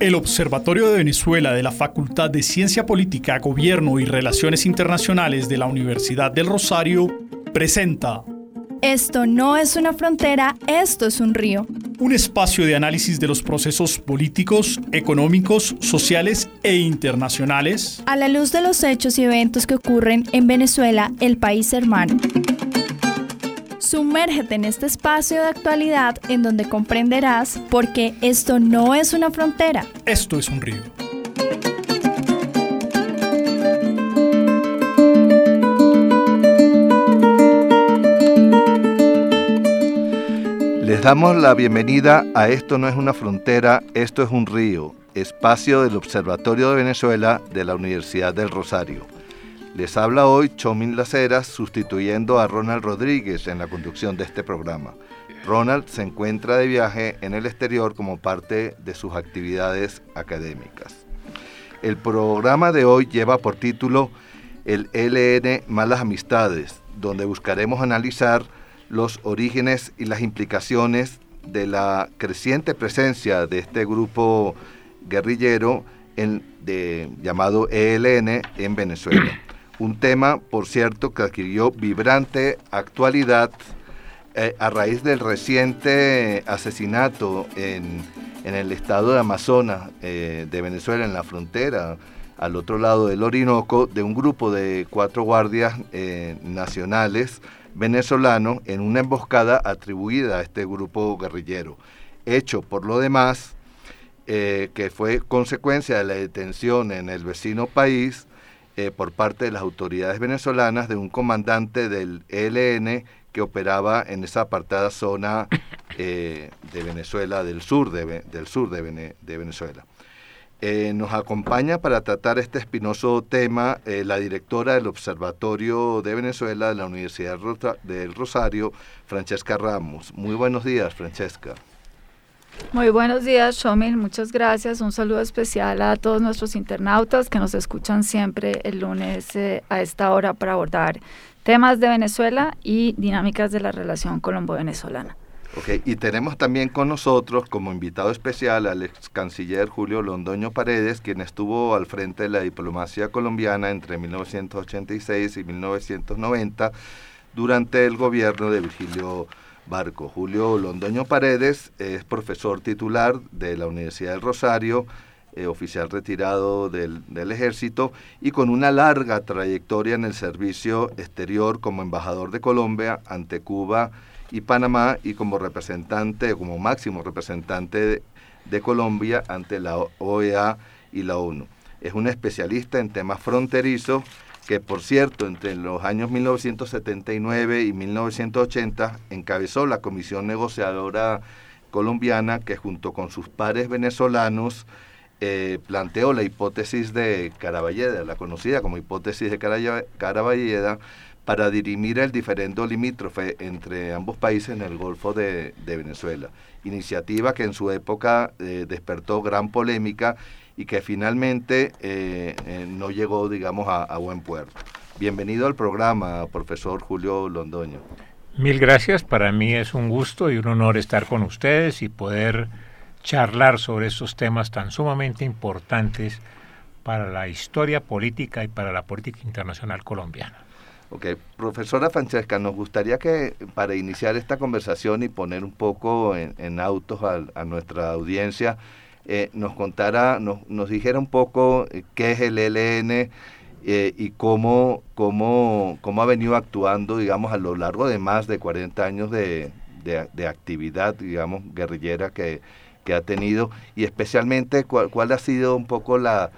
El Observatorio de Venezuela de la Facultad de Ciencia Política, Gobierno y Relaciones Internacionales de la Universidad del Rosario presenta Esto no es una frontera, esto es un río. Un espacio de análisis de los procesos políticos, económicos, sociales e internacionales. A la luz de los hechos y eventos que ocurren en Venezuela, el país hermano. Sumérgete en este espacio de actualidad en donde comprenderás por qué esto no es una frontera. Esto es un río. Les damos la bienvenida a Esto no es una frontera, esto es un río, espacio del Observatorio de Venezuela de la Universidad del Rosario. Les habla hoy Chomin Laceras sustituyendo a Ronald Rodríguez en la conducción de este programa. Ronald se encuentra de viaje en el exterior como parte de sus actividades académicas. El programa de hoy lleva por título El LN Malas Amistades, donde buscaremos analizar los orígenes y las implicaciones de la creciente presencia de este grupo guerrillero llamado ELN en Venezuela. Un tema, por cierto, que adquirió vibrante actualidad eh, a raíz del reciente asesinato en, en el estado de Amazonas eh, de Venezuela, en la frontera, al otro lado del Orinoco, de un grupo de cuatro guardias eh, nacionales venezolanos en una emboscada atribuida a este grupo guerrillero. Hecho, por lo demás, que fue consecuencia de la detención en el vecino país eh, por parte de las autoridades venezolanas de un comandante del ELN que operaba en esa apartada zona eh, de Venezuela, del sur de, del sur de, Venezuela. Eh, nos acompaña para tratar este espinoso tema la directora del Observatorio de Venezuela de la Universidad del Rosario, Francesca Ramos. Muy buenos días, Francesca. Muy buenos días, Shomil. Muchas gracias. Un saludo especial a todos nuestros internautas que nos escuchan siempre el lunes eh, a esta hora para abordar temas de Venezuela y dinámicas de la relación colombo-venezolana. Ok, y tenemos también con nosotros como invitado especial al ex canciller Julio Londoño Paredes, quien estuvo al frente de la diplomacia colombiana entre 1986 y 1990 durante el gobierno de Virgilio Barco. Julio Londoño Paredes es profesor titular de la Universidad del Rosario, eh, oficial retirado del, ejército y con una larga trayectoria en el servicio exterior como embajador de Colombia ante Cuba y Panamá y como representante, como máximo representante de Colombia ante la OEA y la ONU. Es un especialista en temas fronterizos que por cierto entre los años 1979 y 1980 encabezó la comisión negociadora colombiana que junto con sus pares venezolanos eh, planteó la hipótesis de Caraballeda, la conocida como hipótesis de Caraballeda, para dirimir el diferendo limítrofe entre ambos países en el Golfo de, Venezuela. Iniciativa que en su época eh, despertó gran polémica y que finalmente eh, eh, no llegó, digamos, a, buen puerto. Bienvenido al programa, profesor Julio Londoño. Mil gracias, para mí es un gusto y un honor estar con ustedes y poder charlar sobre estos temas tan sumamente importantes para la historia política y para la política internacional colombiana. Ok, profesora Francesca, nos gustaría que para iniciar esta conversación y poner un poco en, autos a nuestra audiencia, eh, nos contara, nos, nos, dijera un poco eh, qué es el ELN eh, y cómo, cómo, cómo ha venido actuando, digamos, a lo largo de más de 40 años de, de, actividad, digamos, guerrillera que, que, ha tenido y especialmente cuál, cuál ha sido un poco la,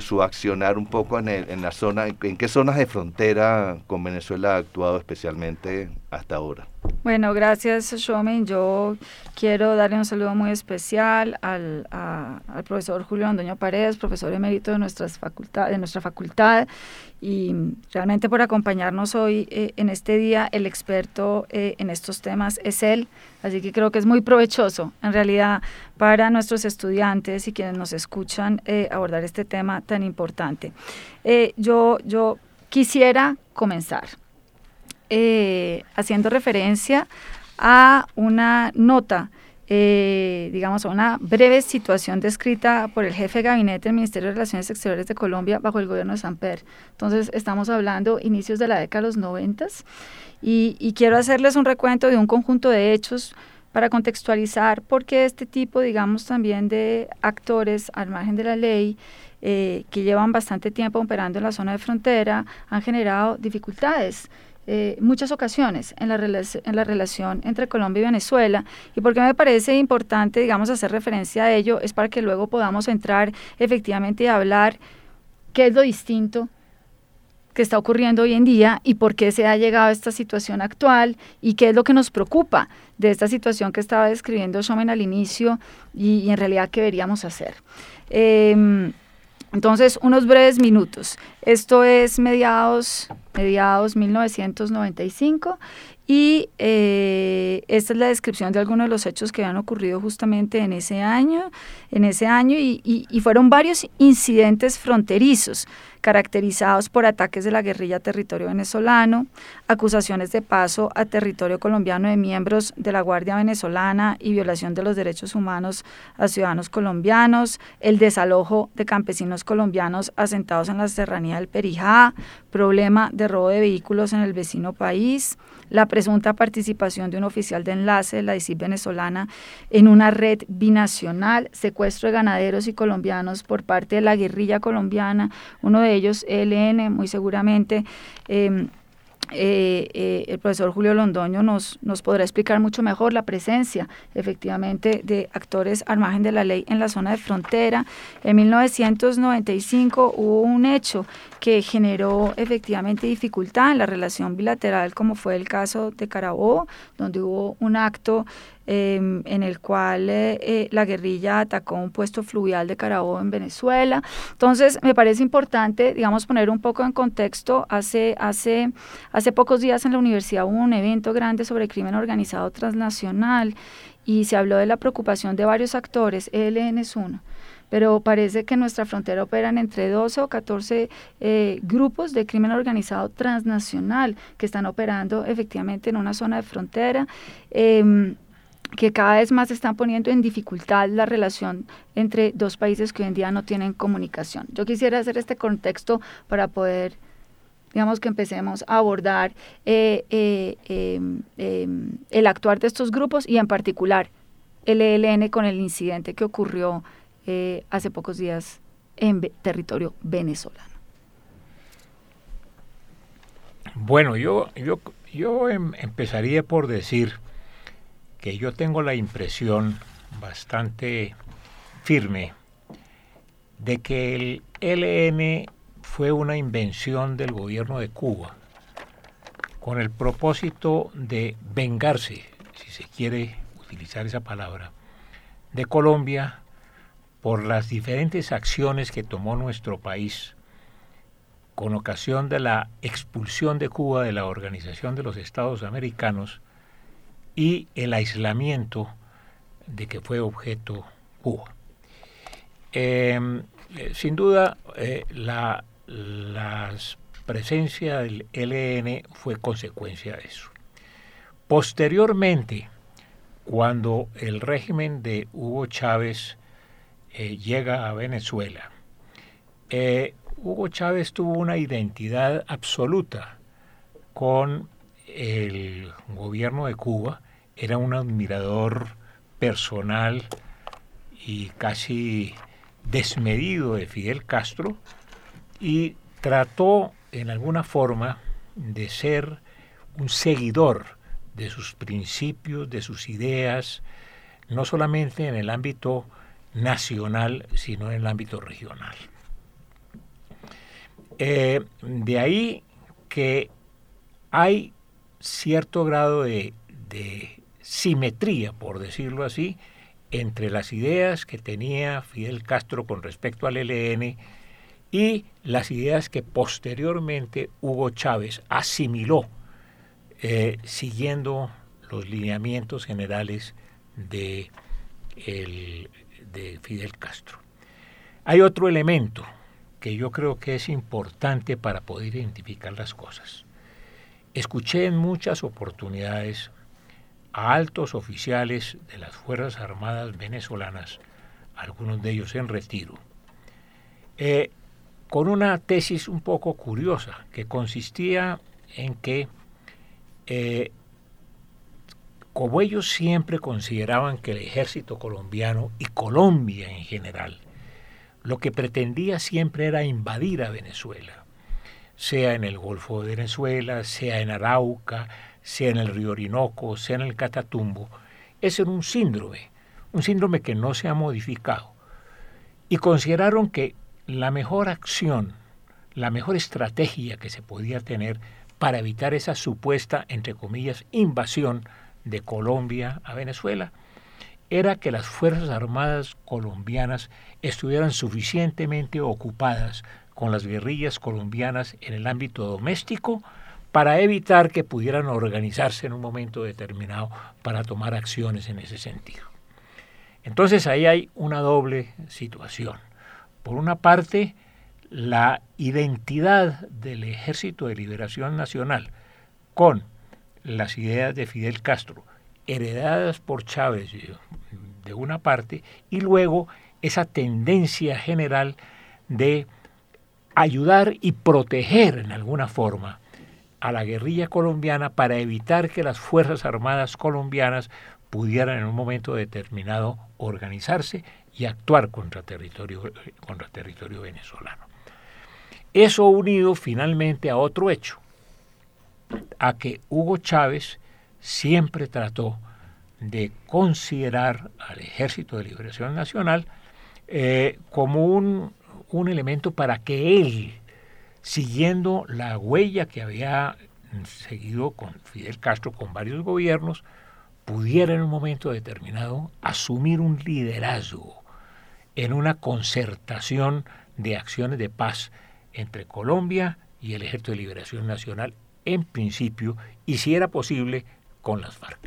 su accionar un poco en, el, en la zona, en qué zonas de frontera con Venezuela ha actuado especialmente hasta ahora. Bueno, gracias, Shomen. Yo quiero darle un saludo muy especial al, profesor Julio Andoño Paredes, profesor emérito de, nuestras facultad, de nuestra facultad, y realmente por acompañarnos hoy eh, en este día. El experto eh, en estos temas es él, así que creo que es muy provechoso, en realidad, para nuestros estudiantes y quienes nos escuchan eh, abordar este tema tan importante. yo, yo quisiera comenzar eh, haciendo referencia a una nota, eh, digamos, a una breve situación descrita por el jefe de gabinete del Ministerio de Relaciones Exteriores de Colombia bajo el gobierno de Samper. Entonces, estamos hablando inicios de la década de los noventas y, y quiero hacerles un recuento de un conjunto de hechos para contextualizar por qué este tipo, digamos, también de actores al margen de la ley eh, que llevan bastante tiempo operando en la zona de frontera han generado dificultades eh, muchas ocasiones en la, en la relación entre Colombia y Venezuela. Y porque me parece importante, digamos, hacer referencia a ello, es para que luego podamos entrar efectivamente a hablar qué es lo distinto que está ocurriendo hoy en día y por qué se ha llegado a esta situación actual y qué es lo que nos preocupa de esta situación que estaba describiendo Shomen al inicio y, en realidad qué deberíamos hacer. Em, entonces, unos breves minutos. Esto es mediados, mediados 1995 y eh, esta es la descripción de algunos de los hechos que han ocurrido justamente en ese año, en ese año y, fueron varios incidentes fronterizos caracterizados por ataques de la guerrilla a territorio venezolano, acusaciones de paso a territorio colombiano de miembros de la Guardia Venezolana y violación de los derechos humanos a ciudadanos colombianos, el desalojo de campesinos colombianos asentados en la serranía del Perijá, problema de robo de vehículos en el vecino país, la presunta participación de un oficial de enlace de la DICIP venezolana en una red binacional, secuestro de ganaderos y colombianos por parte de la guerrilla colombiana, uno de ellos ELN, muy seguramente. Em, eh, eh, el profesor Julio Londoño nos, nos podrá explicar mucho mejor la presencia efectivamente de actores al margen de la ley en la zona de frontera. En 1995 hubo un hecho que generó efectivamente dificultad en la relación bilateral, como fue el caso de Carabobo, donde hubo un acto Em, en el cual eh, eh, la guerrilla atacó un puesto fluvial de Carabobo en Venezuela. Entonces, me parece importante, digamos, poner un poco en contexto. Hace, hace, hace pocos días en la universidad hubo un evento grande sobre crimen organizado transnacional y se habló de la preocupación de varios actores, ELN es uno pero parece que en nuestra frontera operan entre 12 o 14 eh, grupos de crimen organizado transnacional que están operando efectivamente en una zona de frontera. Eh, que cada vez más están poniendo en dificultad la relación entre dos países que hoy en día no tienen comunicación. Yo quisiera hacer este contexto para poder, digamos que empecemos a abordar eh, eh, em, em, el actuar de estos grupos y en particular el ELN con el incidente que ocurrió eh, hace pocos días en territorio venezolano. Bueno, yo, yo, yo em, empezaría por decir que yo tengo la impresión bastante firme de que el LN fue una invención del gobierno de Cuba con el propósito de vengarse, si se quiere utilizar esa palabra, de Colombia por las diferentes acciones que tomó nuestro país con ocasión de la expulsión de Cuba de la Organización de los Estados Americanos y el aislamiento de que fue objeto Cuba. Em, eh, sin duda, eh, la, presencia del LN fue consecuencia de eso. Posteriormente, cuando el régimen de Hugo Chávez eh, llega a Venezuela, Hugo Chávez tuvo una identidad absoluta con el gobierno de Cuba era un admirador personal y casi desmedido de Fidel Castro y trató en alguna forma de ser un seguidor de sus principios, de sus ideas, no solamente en el ámbito nacional, sino en el ámbito regional. Eh, de ahí que hay cierto grado de de simetría, por decirlo así, entre las ideas que tenía Fidel Castro con respecto al ELN y las ideas que posteriormente Hugo Chávez asimiló eh, siguiendo los lineamientos generales de, de Fidel Castro. Hay otro elemento que yo creo que es importante para poder identificar las cosas. Escuché en muchas oportunidades a altos oficiales de las Fuerzas Armadas venezolanas, algunos de ellos en retiro, eh, con una tesis un poco curiosa que consistía en que, eh, como ellos siempre consideraban que el ejército colombiano y Colombia en general, lo que pretendía siempre era invadir a Venezuela, sea en el Golfo de Venezuela, sea en Arauca, sea en el río Orinoco, sea en el Catatumbo, es un síndrome, un síndrome que no se ha modificado. Y consideraron que la mejor acción, la mejor estrategia que se podía tener para evitar esa supuesta, entre comillas, invasión de Colombia a Venezuela, era que las Fuerzas Armadas colombianas estuvieran suficientemente ocupadas con las guerrillas colombianas en el ámbito doméstico para evitar que pudieran organizarse en un momento determinado para tomar acciones en ese sentido. Entonces ahí hay una doble situación. Por una parte, la identidad del Ejército de Liberación Nacional con las ideas de Fidel Castro, heredadas por Chávez de una parte, y luego esa tendencia general de ayudar y proteger en alguna forma a la guerrilla colombiana para evitar que las Fuerzas Armadas colombianas pudieran en un momento determinado organizarse y actuar contra territorio, contra territorio venezolano. Eso unido finalmente a otro hecho, a que Hugo Chávez siempre trató de considerar al Ejército de Liberación Nacional eh, como un, un elemento para que él siguiendo la huella que había seguido con Fidel Castro, con varios gobiernos, pudiera en un momento determinado asumir un liderazgo en una concertación de acciones de paz entre Colombia y el Ejército de Liberación Nacional, en principio, y si era posible, con las FARC.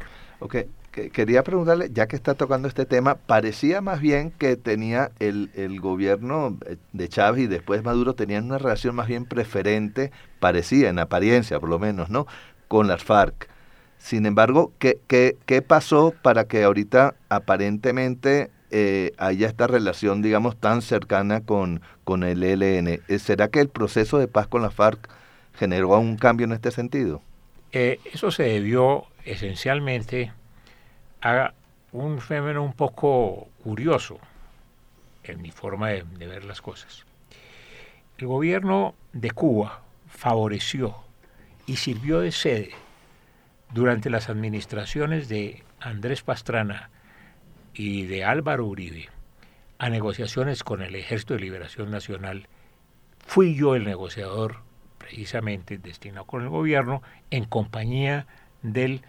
Quería preguntarle, ya que está tocando este tema, parecía más bien que tenía el, el, gobierno de Chávez y después Maduro tenían una relación más bien preferente, parecía en apariencia por lo menos, ¿no? Con las FARC. Sin embargo, ¿qué, qué, qué pasó para que ahorita aparentemente eh, haya esta relación, digamos, tan cercana con, con el ELN? ¿Será que el proceso de paz con las FARC generó un cambio en este sentido? Eh, eso se debió esencialmente haga un fenómeno un poco curioso en mi forma de, ver las cosas. El gobierno de Cuba favoreció y sirvió de sede durante las administraciones de Andrés Pastrana y de Álvaro Uribe a negociaciones con el Ejército de Liberación Nacional. Fui yo el negociador precisamente destinado con el gobierno en compañía del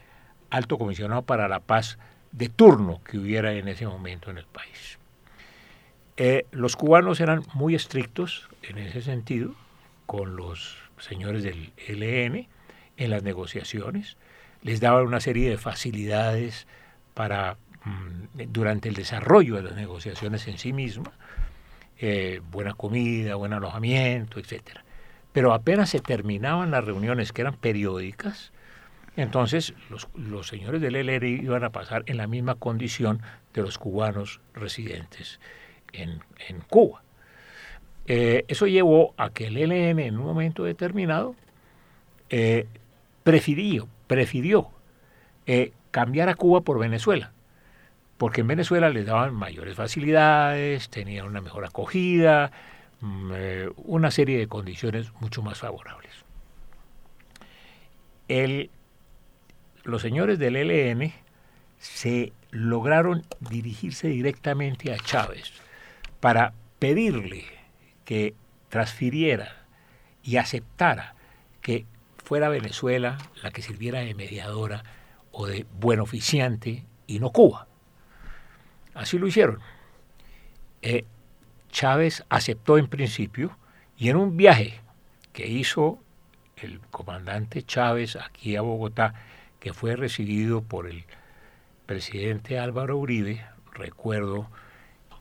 alto comisionado para la paz de turno que hubiera en ese momento en el país. Eh, los cubanos eran muy estrictos en ese sentido con los señores del ELN en las negociaciones, les daban una serie de facilidades para mm, durante el desarrollo de las negociaciones en sí mismas, eh, buena comida, buen alojamiento, etc. Pero apenas se terminaban las reuniones que eran periódicas, entonces, los, señores del ELN iban a pasar en la misma condición de los cubanos residentes en, Cuba. Eh, eso llevó a que el ELN en un momento determinado eh, prefirió, prefirió eh, cambiar a Cuba por Venezuela, porque en Venezuela les daban mayores facilidades, tenían una mejor acogida, mm, una serie de condiciones mucho más favorables. El los señores del ELN se lograron dirigirse directamente a Chávez para pedirle que transfiriera y aceptara que fuera Venezuela la que sirviera de mediadora o de buen oficiante y no Cuba. Así lo hicieron. Eh, Chávez aceptó en principio y en un viaje que hizo el comandante Chávez aquí a Bogotá, que fue recibido por el presidente Álvaro Uribe, recuerdo,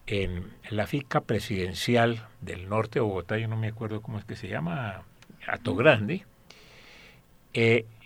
en, la finca presidencial del norte de Bogotá, yo no me acuerdo cómo es que se llama, Ato Grande, eh,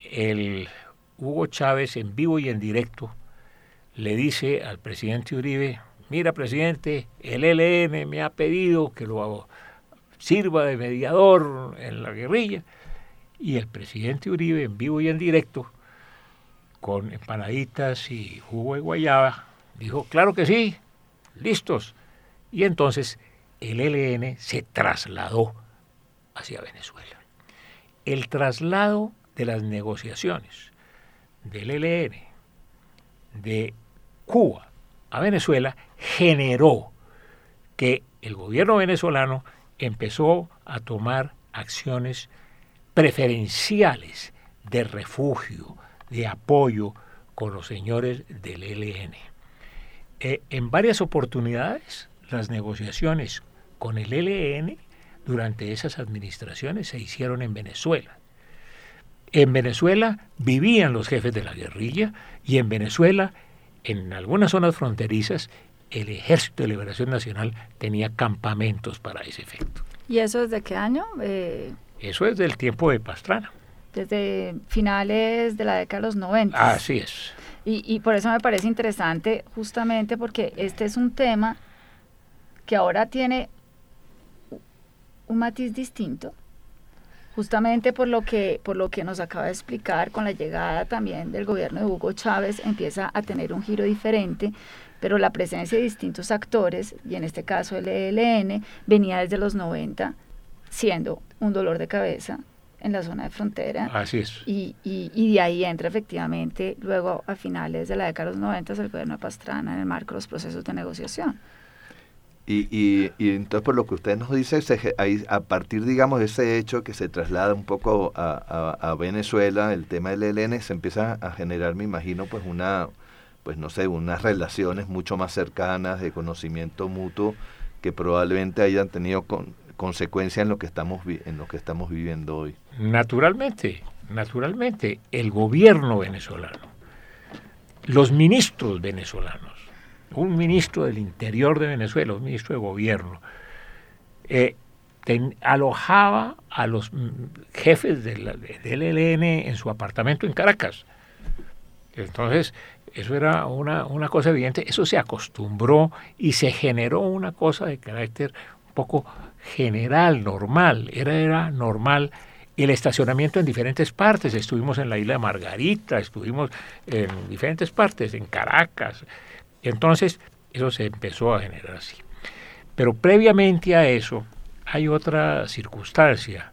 El Hugo Chávez en vivo y en directo le dice al presidente Uribe, mira presidente, el ELN me ha pedido que lo sirva de mediador en la guerrilla. Y el presidente Uribe en vivo y en directo, con empanaditas y jugo de guayaba, dijo, claro que sí, listos. Y entonces el ELN se trasladó hacia Venezuela. El traslado de las negociaciones del ELN de Cuba a Venezuela generó que el gobierno venezolano empezó a tomar acciones preferenciales de refugio, de apoyo con los señores del ELN. Eh, en varias oportunidades, las negociaciones con el ELN durante esas administraciones se hicieron en Venezuela. En Venezuela vivían los jefes de la guerrilla y en Venezuela, en algunas zonas fronterizas, el Ejército de Liberación Nacional tenía campamentos para ese efecto. ¿Y eso desde qué año? Eh, eso es del tiempo de Pastrana. Desde finales de la década de los 90. Así es. Y, y por eso me parece interesante, justamente porque este es un tema que ahora tiene un matiz distinto justamente por lo que por lo que nos acaba de explicar con la llegada también del gobierno de Hugo Chávez empieza a tener un giro diferente pero la presencia de distintos actores y en este caso el ELN venía desde los 90 siendo un dolor de cabeza en la zona de frontera. Así es. Y, y, y, de ahí entra efectivamente, luego a finales de la década de los 90, el gobierno de Pastrana en el marco de los procesos de negociación. Y, y, y, entonces por lo que usted nos dice, a partir, digamos, de ese hecho que se traslada un poco a, a, Venezuela, el tema del ELN, se empieza a generar, me imagino, pues una, pues no sé, unas relaciones mucho más cercanas de conocimiento mutuo que probablemente hayan tenido con, consecuencia en lo que estamos en lo que estamos viviendo hoy. Naturalmente, naturalmente, el gobierno venezolano, los ministros venezolanos, un ministro del Interior de Venezuela, un ministro de Gobierno, eh, alojaba a los mm, jefes del, ELN en su apartamento en Caracas. Entonces, eso era una, una cosa evidente, eso se acostumbró y se generó una cosa de carácter un poco general, normal, era, era normal el estacionamiento en diferentes partes. Estuvimos en la isla de Margarita, estuvimos en diferentes partes, en Caracas, entonces, eso se empezó a generar así. Pero previamente a eso, hay otra circunstancia.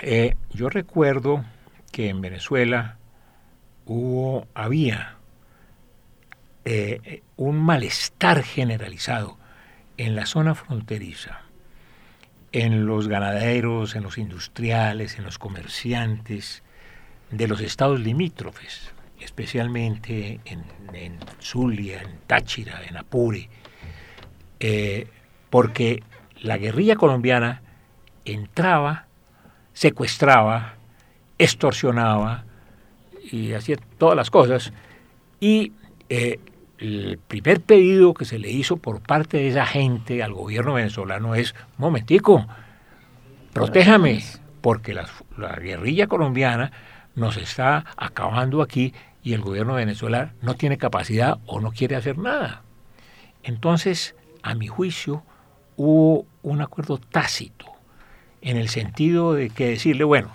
Eh, yo recuerdo que en Venezuela hubo, había eh, un malestar generalizado en la zona fronteriza, en los ganaderos, en los industriales, en los comerciantes de los estados limítrofes especialmente en, Zulia, en Táchira, en Apure, eh, porque la guerrilla colombiana entraba, secuestraba, extorsionaba y hacía todas las cosas. Y eh, el primer pedido que se le hizo por parte de esa gente al gobierno venezolano es, momentico, protéjame, porque la, la guerrilla colombiana nos está acabando aquí y el gobierno Venezuela no tiene capacidad o no quiere hacer nada. Entonces, a mi juicio, hubo un acuerdo tácito en el sentido de que decirle, bueno,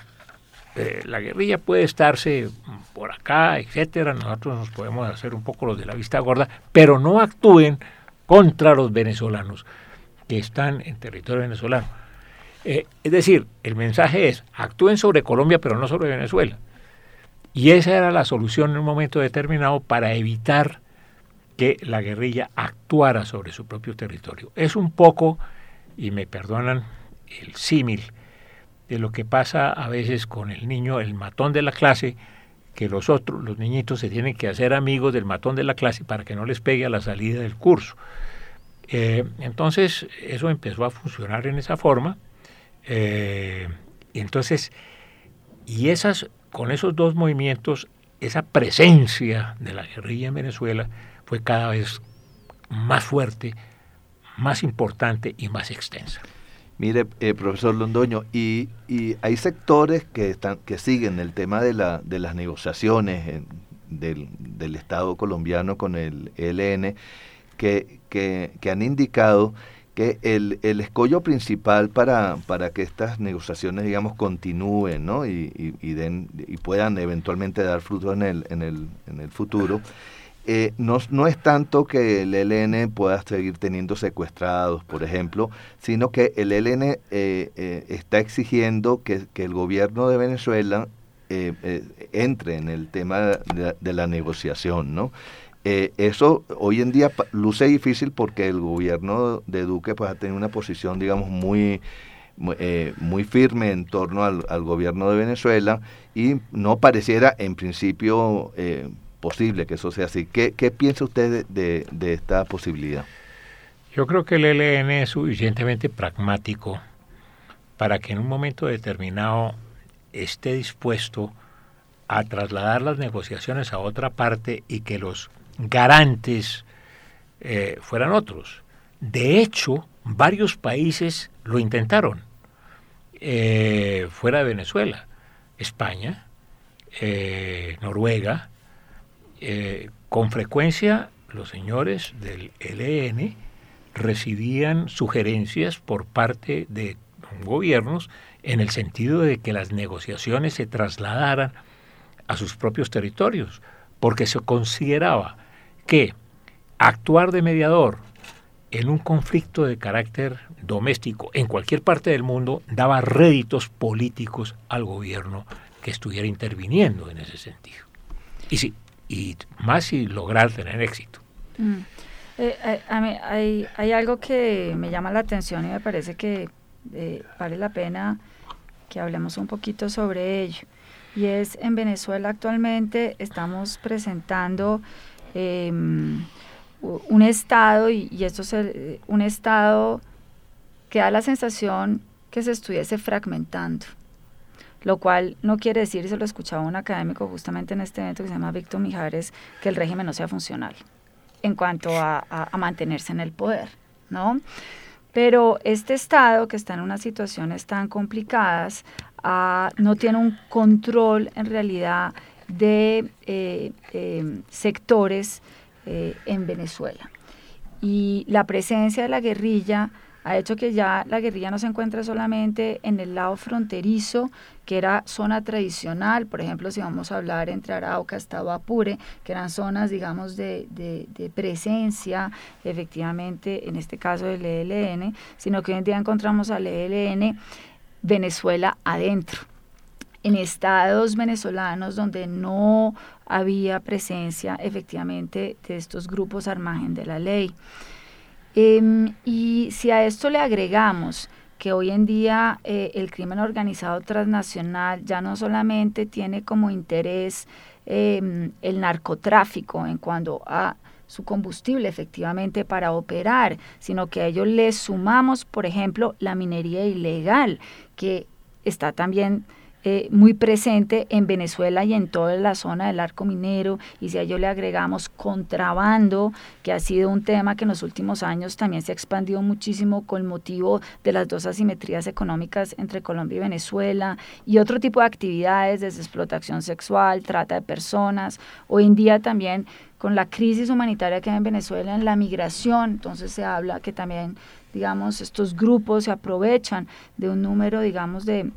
eh, la guerrilla puede estarse por acá, etcétera, nosotros nos podemos hacer un poco los de la vista gorda, pero no actúen contra los venezolanos que están en territorio venezolano. Eh, es decir, el mensaje es, actúen sobre Colombia, pero no sobre Venezuela. Y esa era la solución en un momento determinado para evitar que la guerrilla actuara sobre su propio territorio. Es un poco, y me perdonan el símil, de lo que pasa a veces con el niño, el matón de la clase, que los otros, los niñitos, se tienen que hacer amigos del matón de la clase para que no les pegue a la salida del curso. Eh, entonces, eso empezó a funcionar en esa forma. Eh, entonces, y esas, con esos dos movimientos, esa presencia de la guerrilla en Venezuela fue cada vez más fuerte, más importante y más extensa. Mire, eh, profesor Londoño, y, hay sectores que están que siguen el tema de, la, de las negociaciones del, del, Estado colombiano con el ELN, que, que, han indicado que el, el, escollo principal para, para que estas negociaciones, digamos, continúen ¿no? y, y, den, y puedan eventualmente dar fruto en el, en el, en el futuro, eh, no, no, es tanto que el ELN pueda seguir teniendo secuestrados, por ejemplo, sino que el ELN eh, eh, está exigiendo que, el gobierno de Venezuela entre en el tema de, la negociación, ¿no? Eso hoy en día luce difícil porque el gobierno de Duque pues, ha tenido una posición, digamos, muy, muy firme en torno al, al, gobierno de Venezuela y no pareciera en principio posible que eso sea así. ¿Qué, piensa usted de, esta posibilidad? Yo creo que el ELN es suficientemente pragmático para que en un momento determinado esté dispuesto a trasladar las negociaciones a otra parte y que los garantes eh, fueran otros. De hecho, varios países lo intentaron eh, fuera de Venezuela. España, eh, Noruega, con frecuencia los señores del ELN recibían sugerencias por parte de gobiernos en el sentido de que las negociaciones se trasladaran a sus propios territorios, porque se consideraba que actuar de mediador en un conflicto de carácter doméstico en cualquier parte del mundo daba réditos políticos al gobierno que estuviera interviniendo en ese sentido. Y sí, y más si lograr tener éxito. Mm. Eh, eh, hay, hay, algo que me llama la atención y me parece que eh, vale la pena que hablemos un poquito sobre ello. Y es en Venezuela actualmente estamos presentando em, un estado, y, esto es un estado que da la sensación que se estuviese fragmentando lo cual no quiere decir, y se lo escuchaba un académico justamente en este evento que se llama Víctor Mijares, que el régimen no sea funcional en cuanto a, mantenerse en el poder, ¿no? Pero este Estado que está en unas situaciones tan complicadas ah, no tiene un control en realidad de eh, eh, sectores eh, en Venezuela. Y la presencia de la guerrilla ha hecho que ya la guerrilla no se encuentre solamente en el lado fronterizo, que era zona tradicional, por ejemplo, si vamos a hablar entre Arauca hasta Apure, que eran zonas, digamos, de, de, presencia, efectivamente, en este caso del ELN, sino que hoy en día encontramos al ELN Venezuela adentro en estados venezolanos donde no había presencia efectivamente de estos grupos al margen de la ley. Em, y si a esto le agregamos que hoy en día eh, el crimen organizado transnacional ya no solamente tiene como interés em, el narcotráfico en cuanto a su combustible efectivamente para operar, sino que a ello le sumamos, por ejemplo, la minería ilegal, que está también eh, muy presente en Venezuela y en toda la zona del arco minero, y si a ello le agregamos contrabando, que ha sido un tema que en los últimos años también se ha expandido muchísimo con motivo de las dos asimetrías económicas entre Colombia y Venezuela, y otro tipo de actividades desde explotación sexual, trata de personas, hoy en día también con la crisis humanitaria que hay en Venezuela, en la migración, entonces se habla que también, digamos, estos grupos se aprovechan de un número, digamos, de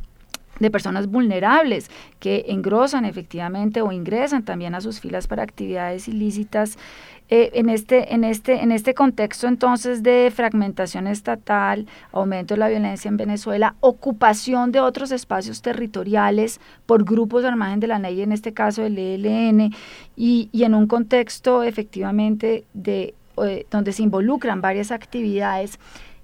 de personas vulnerables que engrosan efectivamente o ingresan también a sus filas para actividades ilícitas. Eh, en, este, en, este, en este contexto entonces de fragmentación estatal, aumento de la violencia en Venezuela, ocupación de otros espacios territoriales por grupos al margen de la ley, en este caso el ELN, y, y en un contexto efectivamente de, eh, donde se involucran varias actividades,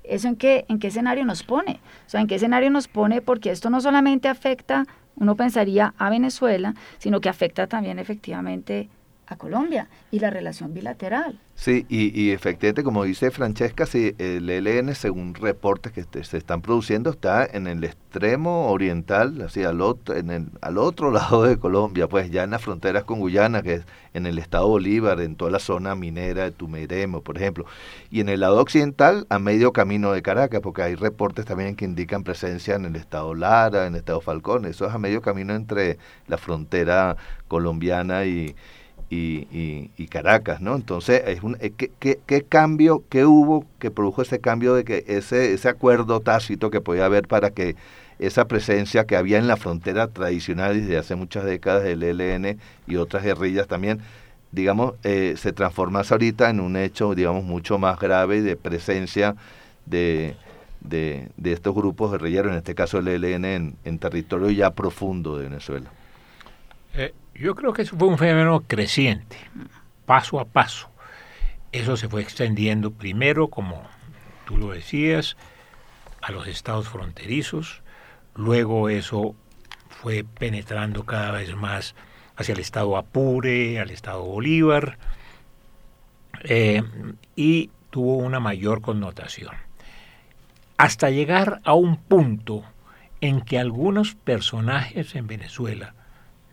¿Eso en qué, en qué escenario nos pone? O sea, ¿en qué escenario nos pone? Porque esto no solamente afecta, uno pensaría, a Venezuela, sino que afecta también efectivamente a Colombia y la relación bilateral. Sí, y, y, efectivamente, como dice Francesca, sí, el ELN, según reportes que se están produciendo, está en el extremo oriental, así al otro, en el, al otro lado de Colombia, pues ya en las fronteras con Guyana, que es en el estado Bolívar, en toda la zona minera de Tumeremo, por ejemplo, y en el lado occidental, a medio camino de Caracas, porque hay reportes también que indican presencia en el estado Lara, en el estado Falcón, eso es a medio camino entre la frontera colombiana y y, y, Caracas, ¿no? Entonces, es un, eh, ¿qué, qué, qué cambio, qué hubo que produjo ese cambio de que ese, ese acuerdo tácito que podía haber para que esa presencia que había en la frontera tradicional desde hace muchas décadas del ELN y otras guerrillas también, digamos, eh, se transformase ahorita en un hecho, digamos, mucho más grave de presencia de, de, de estos grupos guerrilleros, en este caso el ELN, en, territorio ya profundo de Venezuela. Eh, yo creo que eso fue un fenómeno creciente, paso a paso. Eso se fue extendiendo primero, como tú lo decías, a los estados fronterizos, luego eso fue penetrando cada vez más hacia el estado Apure, al estado Bolívar, eh, y tuvo una mayor connotación. Hasta llegar a un punto en que algunos personajes en Venezuela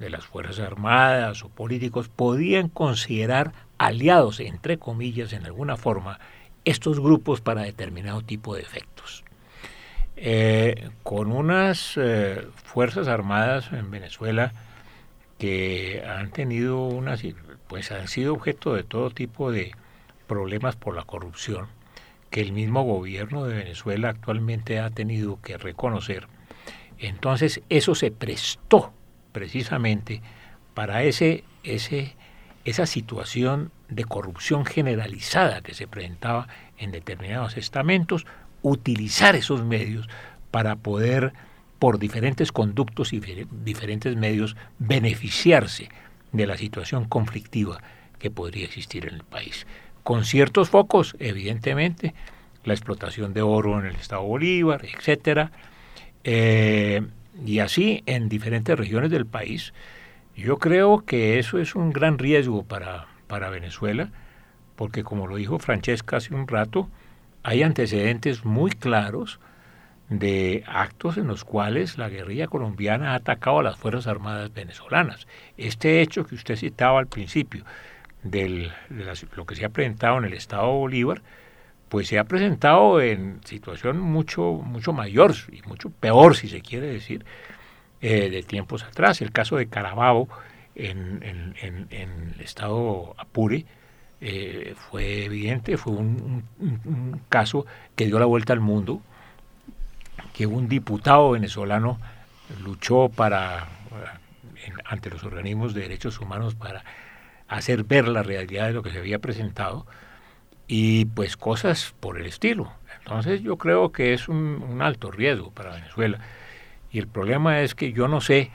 de las Fuerzas Armadas o políticos podían considerar aliados, entre comillas, en alguna forma, estos grupos para determinado tipo de efectos. Eh, con unas eh, Fuerzas Armadas en Venezuela que han tenido unas, pues han sido objeto de todo tipo de problemas por la corrupción, que el mismo gobierno de Venezuela actualmente ha tenido que reconocer. Entonces eso se prestó precisamente para ese, ese, esa situación de corrupción generalizada que se presentaba en determinados estamentos, utilizar esos medios para poder, por diferentes conductos y diferentes medios, beneficiarse de la situación conflictiva que podría existir en el país. Con ciertos focos, evidentemente, la explotación de oro en el Estado Bolívar, etcétera, eh, y así en diferentes regiones del país. Yo creo que eso es un gran riesgo para, para Venezuela, porque como lo dijo Francesca hace un rato, hay antecedentes muy claros de actos en los cuales la guerrilla colombiana ha atacado a las Fuerzas Armadas venezolanas. Este hecho que usted citaba al principio, del, de lo que se ha presentado en el Estado Bolívar, pues se ha presentado en situación mucho, mucho mayor y mucho peor, si se quiere decir, eh, de tiempos atrás. El caso de Carabobo en, el estado Apure eh, fue evidente, fue un, caso que dio la vuelta al mundo, que un diputado venezolano luchó para ante los organismos de derechos humanos para hacer ver la realidad de lo que se había presentado y pues cosas por el estilo. Entonces yo creo que es un, alto riesgo para Venezuela. Y el problema es que yo no sé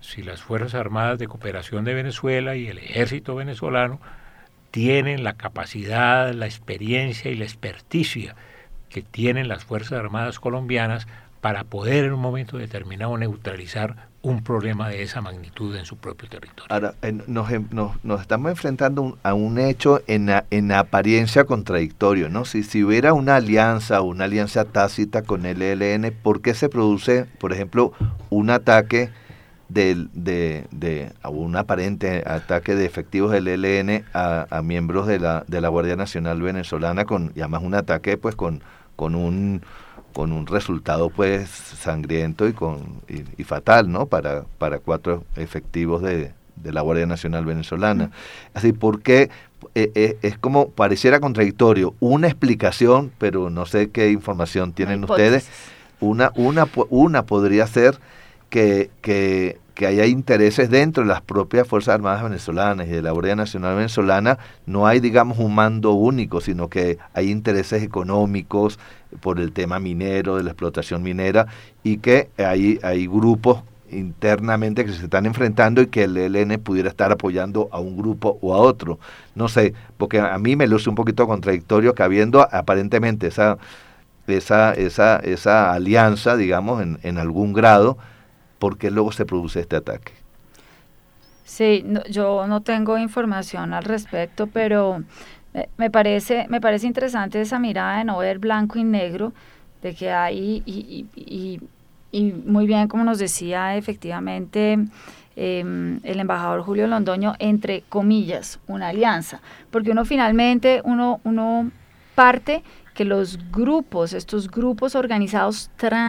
si las Fuerzas Armadas de Cooperación de Venezuela y el ejército venezolano tienen la capacidad, la experiencia y la experticia que tienen las Fuerzas Armadas colombianas para poder en un momento determinado neutralizar un problema de esa magnitud en su propio territorio. Ahora, nos, nos, estamos enfrentando a un hecho en, en apariencia contradictorio, ¿no? Si, si hubiera una alianza una alianza tácita con el ELN, ¿por qué se produce, por ejemplo, un ataque de, de, de un aparente ataque de efectivos del ELN a, a, miembros de la, de la Guardia Nacional venezolana, con, y además un ataque pues con, con un con un resultado pues sangriento y con y, fatal no para para cuatro efectivos de, de la Guardia Nacional venezolana. Así porque eh, eh, es como pareciera contradictorio. Una explicación pero no sé qué información tienen ustedes. una una una podría ser que, que, que haya intereses dentro de las propias Fuerzas Armadas venezolanas y de la Guardia Nacional venezolana, no hay, digamos, un mando único, sino que hay intereses económicos por el tema minero, de la explotación minera, y que hay, hay grupos internamente que se están enfrentando y que el ELN pudiera estar apoyando a un grupo o a otro. No sé, porque a mí me luce un poquito contradictorio que habiendo aparentemente esa, esa, esa, esa alianza, digamos, en, en algún grado, ¿por qué luego se produce este ataque? Sí, yo no tengo información al respecto, pero eh, me parece, me parece interesante esa mirada de no ver blanco y negro, de que hay, y, y, y, muy bien, como nos decía efectivamente em, el embajador Julio Londoño, entre comillas, una alianza, porque uno finalmente, uno, uno parte que los grupos, estos grupos organizados trans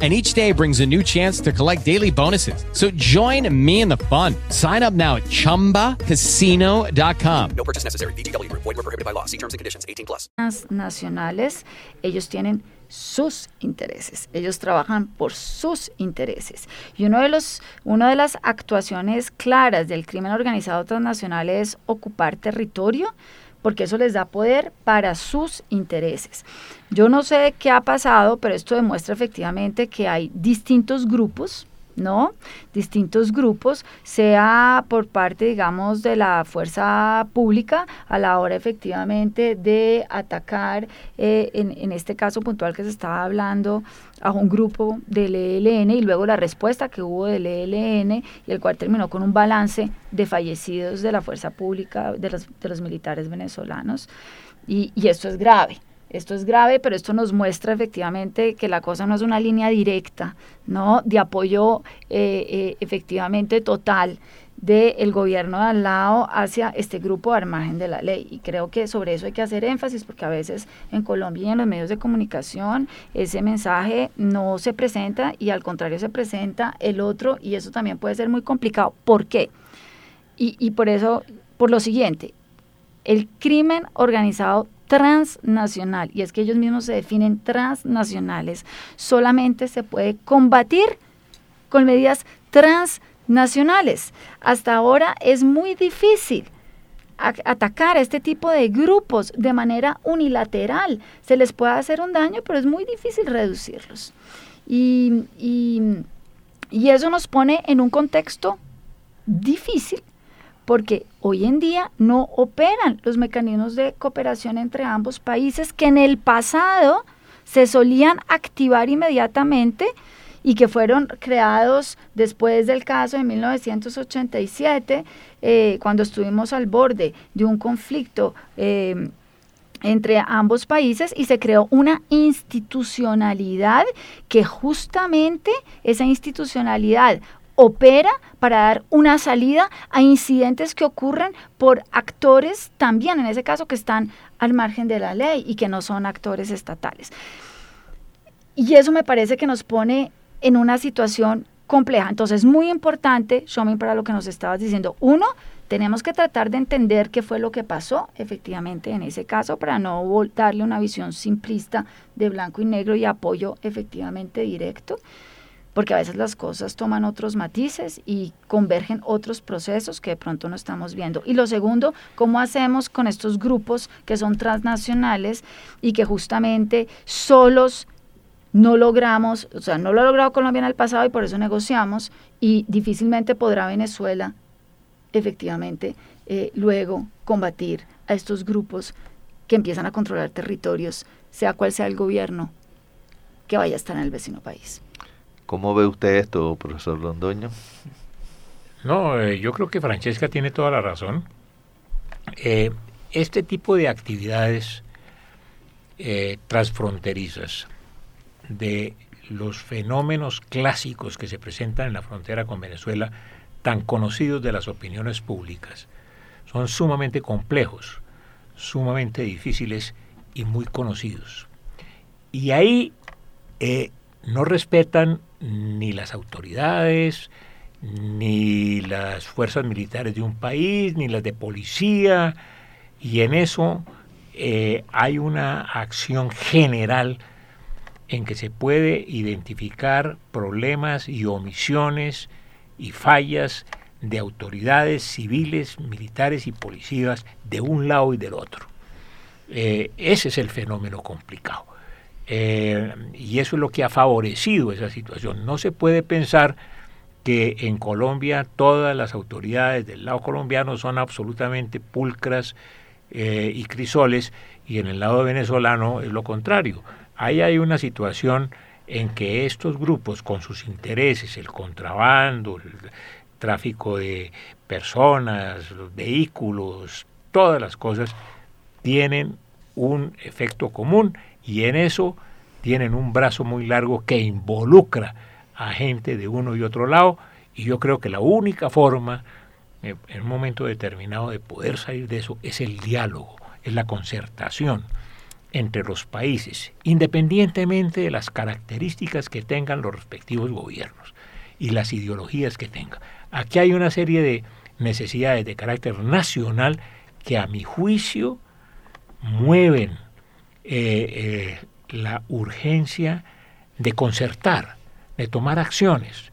and each day brings a new chance to collect daily bonuses. So join me in the fun. Sign up now at ChumbaCasino.com. No purchase necessary. BGW. Void were prohibited by law. See terms and conditions. 18 plus. Nacionales, ellos tienen sus intereses. Ellos trabajan por sus intereses. Y uno de los, una de las actuaciones claras del crimen organizado transnacional es ocupar territorio porque eso les da poder para sus intereses. Yo no sé qué ha pasado, pero esto demuestra efectivamente que hay distintos grupos ¿no? Distintos grupos, sea por parte, digamos, de la fuerza pública a la hora efectivamente de atacar, eh, en, en, este caso puntual que se estaba hablando, a un grupo del ELN y luego la respuesta que hubo del ELN y el cual terminó con un balance de fallecidos de la fuerza pública, de los, de los militares venezolanos. Y, y esto es grave. Esto es grave, pero esto nos muestra efectivamente que la cosa no es una línea directa, ¿no? De apoyo eh, eh, efectivamente total del gobierno de al lado hacia este grupo al margen de la ley. Y creo que sobre eso hay que hacer énfasis porque a veces en Colombia y en los medios de comunicación ese mensaje no se presenta y al contrario se presenta el otro y eso también puede ser muy complicado. ¿Por qué? Y, y por eso, por lo siguiente, el crimen organizado transnacional, y es que ellos mismos se definen transnacionales, solamente se puede combatir con medidas transnacionales. Hasta ahora es muy difícil atacar a este tipo de grupos de manera unilateral. Se les puede hacer un daño, pero es muy difícil reducirlos. Y, y eso nos pone en un contexto difícil porque hoy en día no operan los mecanismos de cooperación entre ambos países que en el pasado se solían activar inmediatamente y que fueron creados después del caso de 1987, eh, cuando estuvimos al borde de un conflicto eh, entre ambos países y se creó una institucionalidad que justamente esa institucionalidad opera para dar una salida a incidentes que ocurren por actores también, en ese caso, que están al margen de la ley y que no son actores estatales. Y eso me parece que nos pone en una situación compleja. Entonces, muy importante, Shomin, para lo que nos estabas diciendo. Uno, tenemos que tratar de entender qué fue lo que pasó efectivamente en ese caso para no darle una visión simplista de blanco y negro y apoyo efectivamente directo porque a veces las cosas toman otros matices y convergen otros procesos que de pronto no estamos viendo. Y lo segundo, ¿cómo hacemos con estos grupos que son transnacionales y que justamente solos no logramos, o sea, no lo ha logrado Colombia en el pasado y por eso negociamos y difícilmente podrá Venezuela efectivamente eh, luego combatir a estos grupos que empiezan a controlar territorios, sea cual sea el gobierno que vaya a estar en el vecino país. ¿Cómo ve usted esto, profesor Londoño? No, eh, yo creo que Francesca tiene toda la razón. Eh, este tipo de actividades eh, transfronterizas de los fenómenos clásicos que se presentan en la frontera con Venezuela, tan conocidos de las opiniones públicas, son sumamente complejos, sumamente difíciles y muy conocidos. Y ahí no respetan ni las autoridades, ni las fuerzas militares de un país, ni las de policía, y en eso eh, hay una acción general en que se puede identificar problemas y omisiones y fallas de autoridades civiles, militares y policías de un lado y del otro. Eh, ese es el fenómeno complicado. Y eso es lo que ha favorecido esa situación. No se puede pensar que en Colombia todas las autoridades del lado colombiano son absolutamente pulcras eh, y crisoles y en el lado venezolano es lo contrario. Ahí hay una situación en que estos grupos con sus intereses, el contrabando, el tráfico de personas, los vehículos, todas las cosas, tienen un efecto común y en eso tienen un brazo muy largo que involucra a gente de uno y otro lado y yo creo que la única forma eh, en un momento determinado de poder salir de eso es el diálogo, es la concertación entre los países, independientemente de las características que tengan los respectivos gobiernos y las ideologías que tengan. Aquí hay una serie de necesidades de carácter nacional que a mi juicio mueven eh, eh, la urgencia de concertar, de tomar acciones,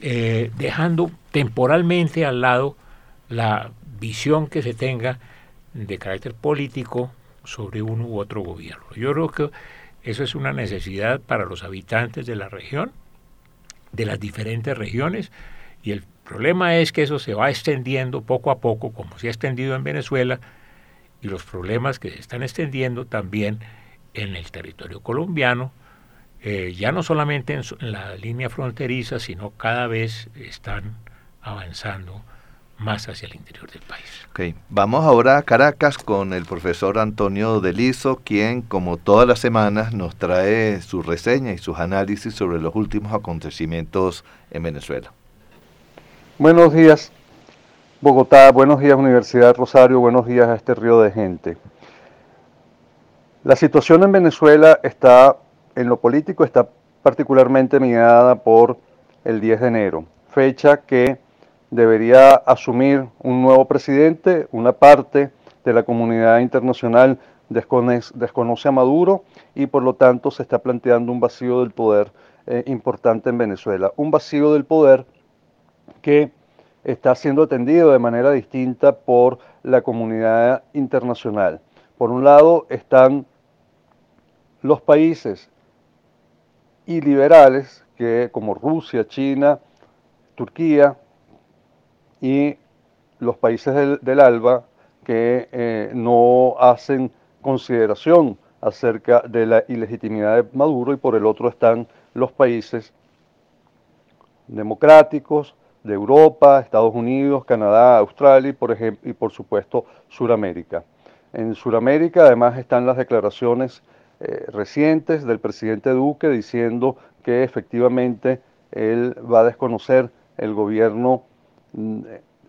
dejando temporalmente al lado la visión que se tenga de carácter político sobre uno u otro gobierno. Yo creo que eso es una necesidad para los habitantes de la región, de las diferentes regiones, y el problema es que eso se va extendiendo poco a poco, como se ha extendido en Venezuela, y los problemas que se están extendiendo también en el territorio colombiano, eh, ya no solamente en, en la línea fronteriza, sino cada vez están avanzando más hacia el interior del país. Okay. Vamos ahora a Caracas con el profesor Antonio Delizo, quien como todas las semanas nos trae su reseña y sus análisis sobre los últimos acontecimientos en Venezuela. Buenos días, Bogotá, buenos días Universidad Rosario, buenos días a este río de gente. La situación en Venezuela está, en lo político, está particularmente mirada por el 10 de enero, fecha que debería asumir un nuevo presidente, una parte de la comunidad internacional desconoce, a Maduro y por lo tanto se está planteando un vacío del poder eh, importante en Venezuela. Un vacío del poder que está siendo atendido de manera distinta por la comunidad internacional. Por un lado están los países iliberales que como Rusia, China, Turquía, y los países del, ALBA que eh, no hacen consideración acerca de la ilegitimidad de Maduro y por el otro están los países democráticos de Europa, Estados Unidos, Canadá, Australia y por, ejemplo, y por supuesto Suramérica. En Suramérica además están las declaraciones eh, recientes del presidente Duque diciendo que efectivamente él va a desconocer el gobierno Mm,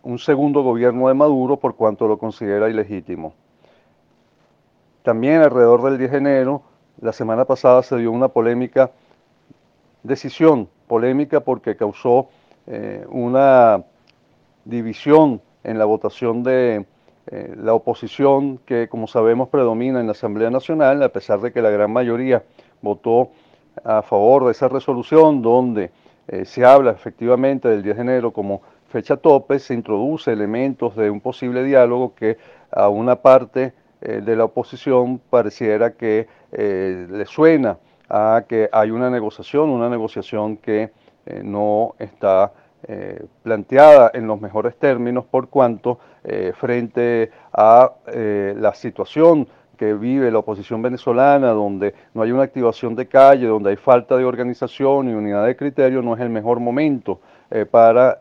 un segundo gobierno de Maduro por cuanto lo considera ilegítimo. También alrededor del 10 de enero, la semana pasada se dio una polémica decisión, polémica porque causó eh, una división en la votación de eh, la oposición que, como sabemos, predomina en la Asamblea Nacional, a pesar de que la gran mayoría votó a favor de esa resolución donde eh, se habla efectivamente del 10 de enero como fecha tope se introduce elementos de un posible diálogo que a una parte eh, de la oposición pareciera que le suena a que hay una negociación, una negociación que no está planteada en los mejores términos por cuanto frente a la situación que vive la oposición venezolana, donde no hay una activación de calle, donde hay falta de organización y unidad de criterio, no es el mejor momento eh, para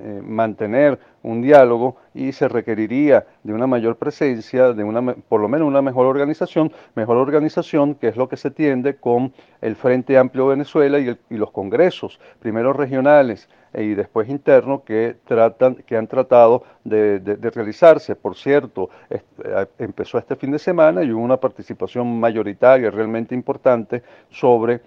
eh, eh, mantener un diálogo y se requeriría de una mayor presencia, de una, por lo menos una mejor organización, mejor organización que es lo que se tiende con el Frente Amplio Venezuela y, los congresos, primero regionales y después internos, que, tratan, que han tratado de, realizarse. Por cierto, empezó este fin de semana y hubo una participación mayoritaria realmente importante sobre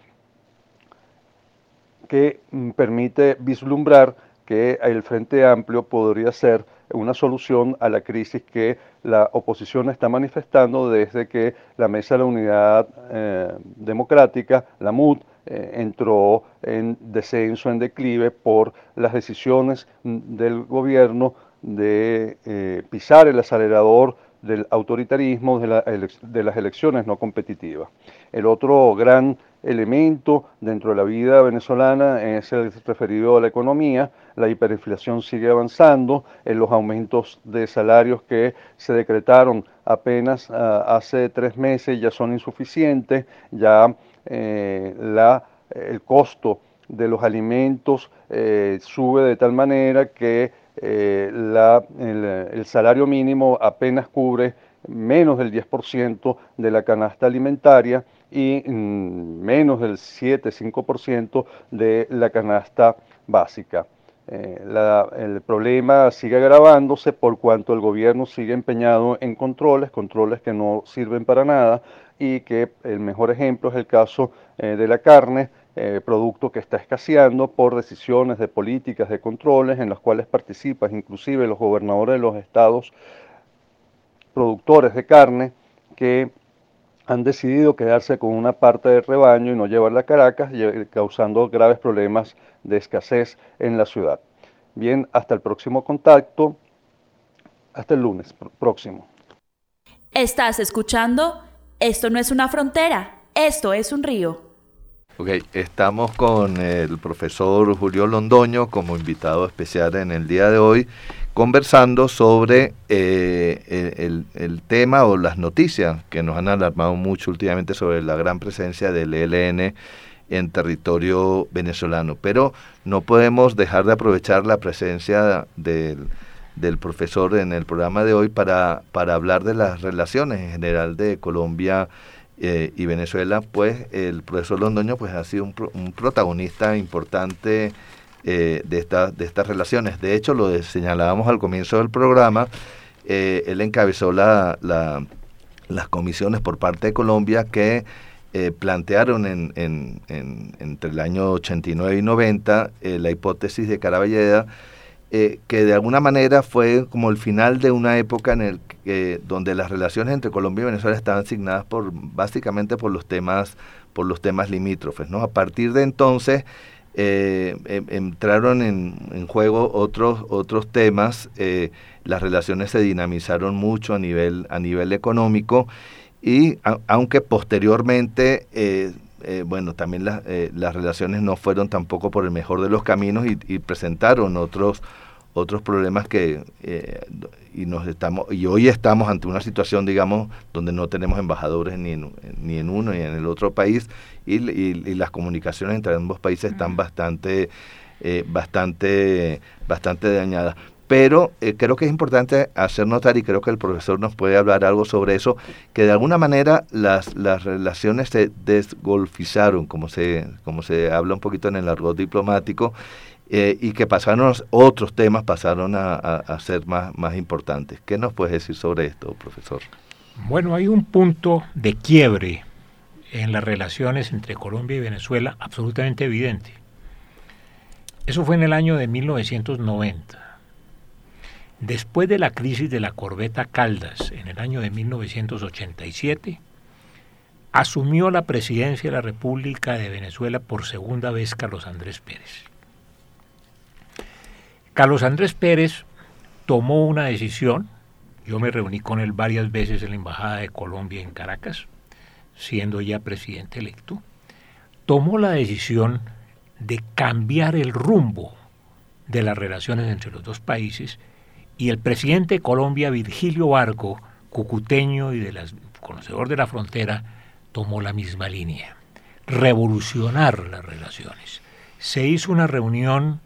que mm, permite vislumbrar que el Frente Amplio podría ser una solución a la crisis que la oposición está manifestando desde que la Mesa de la Unidad eh, Democrática, la MUD, eh, entró en descenso, en declive por las decisiones del gobierno de eh, pisar el acelerador del autoritarismo de, de, las elecciones no competitivas. El otro gran elemento dentro de la vida venezolana es el referido a la economía. La hiperinflación sigue avanzando, en los aumentos de salarios que se decretaron apenas ah, hace tres meses ya son insuficientes, ya eh, la, el costo de los alimentos eh, sube de tal manera que eh, la, el salario mínimo apenas cubre menos del 10% de la canasta alimentaria y mm, menos del 7-5% de la canasta básica. Eh, el problema sigue agravándose por cuanto el gobierno sigue empeñado en controles, controles que no sirven para nada y que el mejor ejemplo es el caso eh, de la carne, eh, producto que está escaseando por decisiones de políticas de controles en las cuales participan inclusive los gobernadores de los estados productores de carne que han decidido quedarse con una parte del rebaño y no llevarla a Caracas, causando graves problemas de escasez en la ciudad. Bien, hasta el próximo contacto, hasta el lunes próximo. Estás escuchando, esto no es una frontera, esto es un río. Ok, estamos con el profesor Julio Londoño como invitado especial en el día de hoy conversando sobre eh, el, tema o las noticias que nos han alarmado mucho últimamente sobre la gran presencia del ELN en territorio venezolano. Pero no podemos dejar de aprovechar la presencia del, profesor en el programa de hoy para, para hablar de las relaciones en general de Colombia eh, y Venezuela, pues el profesor Londoño pues, ha sido un, un protagonista importante eh, de, de estas relaciones. De hecho, lo señalábamos al comienzo del programa, eh, él encabezó la, las comisiones por parte de Colombia que eh, plantearon en, entre el año 89 y 90 la hipótesis de Caraballeda, que de alguna manera fue como el final de una época en el que, donde las relaciones entre Colombia y Venezuela estaban asignadas por básicamente por los temas por los temas limítrofes, ¿no? A partir de entonces eh, em, entraron en, juego otros, otros temas, eh, las relaciones se dinamizaron mucho a nivel, a nivel económico y aunque posteriormente, eh, bueno, también las relaciones no fueron tampoco por el mejor de los caminos y presentaron otros, otros problemas que eh, y nos estamos y hoy estamos ante una situación digamos donde no tenemos embajadores ni en, ni en uno ni en el otro país y, las comunicaciones entre ambos países están bastante eh, bastante bastante dañadas. Pero eh, creo que es importante hacer notar y creo que el profesor nos puede hablar algo sobre eso que de alguna manera las, las relaciones se desgolfizaron como se como se habla un poquito en el argot diplomático eh, y que pasaron otros temas pasaron a, ser más, más importantes. ¿Qué nos puedes decir sobre esto, profesor? Bueno, hay un punto de quiebre en las relaciones entre Colombia y Venezuela absolutamente evidente. Eso fue en el año de 1990. Después de la crisis de la corbeta Caldas en el año de 1987, asumió la presidencia de la República de Venezuela por segunda vez Carlos Andrés Pérez. Carlos Andrés Pérez tomó una decisión, yo me reuní con él varias veces en la Embajada de Colombia en Caracas, siendo ya presidente electo, tomó la decisión de cambiar el rumbo de las relaciones entre los dos países y el presidente de Colombia, Virgilio Barco, cucuteño y conocedor de la frontera tomó la misma línea, revolucionar las relaciones. Se hizo una reunión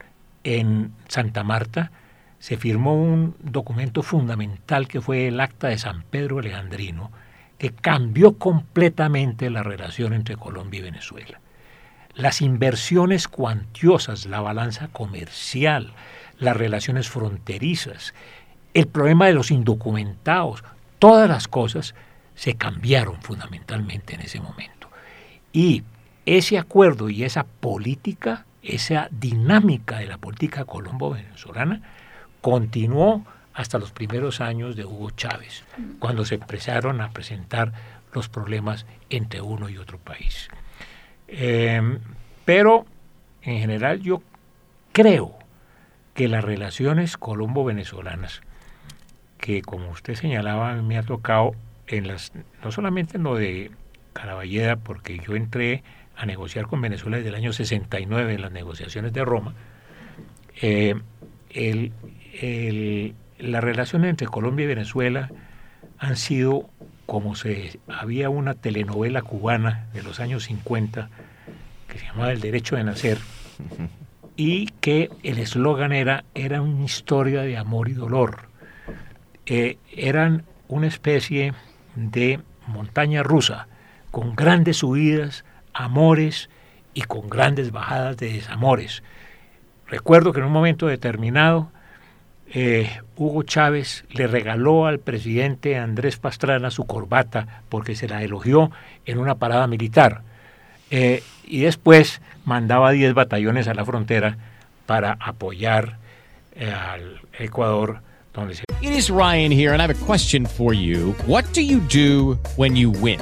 en Santa Marta, se firmó un documento fundamental que fue el Acta de San Pedro Alejandrino, que cambió completamente la relación entre Colombia y Venezuela. Las inversiones cuantiosas, la balanza comercial, las relaciones fronterizas, el problema de los indocumentados, todas las cosas se cambiaron fundamentalmente en ese momento. Y ese acuerdo y esa política, esa dinámica de la política colombo-venezolana, continuó hasta los primeros años de Hugo Chávez, cuando se empezaron a presentar los problemas entre uno y otro país. Em, pero en general yo creo que las relaciones colombo-venezolanas, que como usted señalaba, me ha tocado en las, no solamente en lo de Caraballeda, porque yo entré a negociar con Venezuela desde el año 69 en las negociaciones de Roma, eh, el, las relaciones entre Colombia y Venezuela han sido como se había una telenovela cubana de los años 50 que se llamaba El derecho de nacer y que el eslogan era era una historia de amor y dolor. Eh, eran una especie de montaña rusa con grandes subidas, amores y con grandes bajadas de desamores. Recuerdo que en un momento determinado eh, Hugo Chávez le regaló al presidente Andrés Pastrana su corbata porque se la elogió en una parada militar. Eh, y después mandaba 10 batallones a la frontera para apoyar eh, al Ecuador. It is Ryan here, and I have a question for you. What do you do when you win?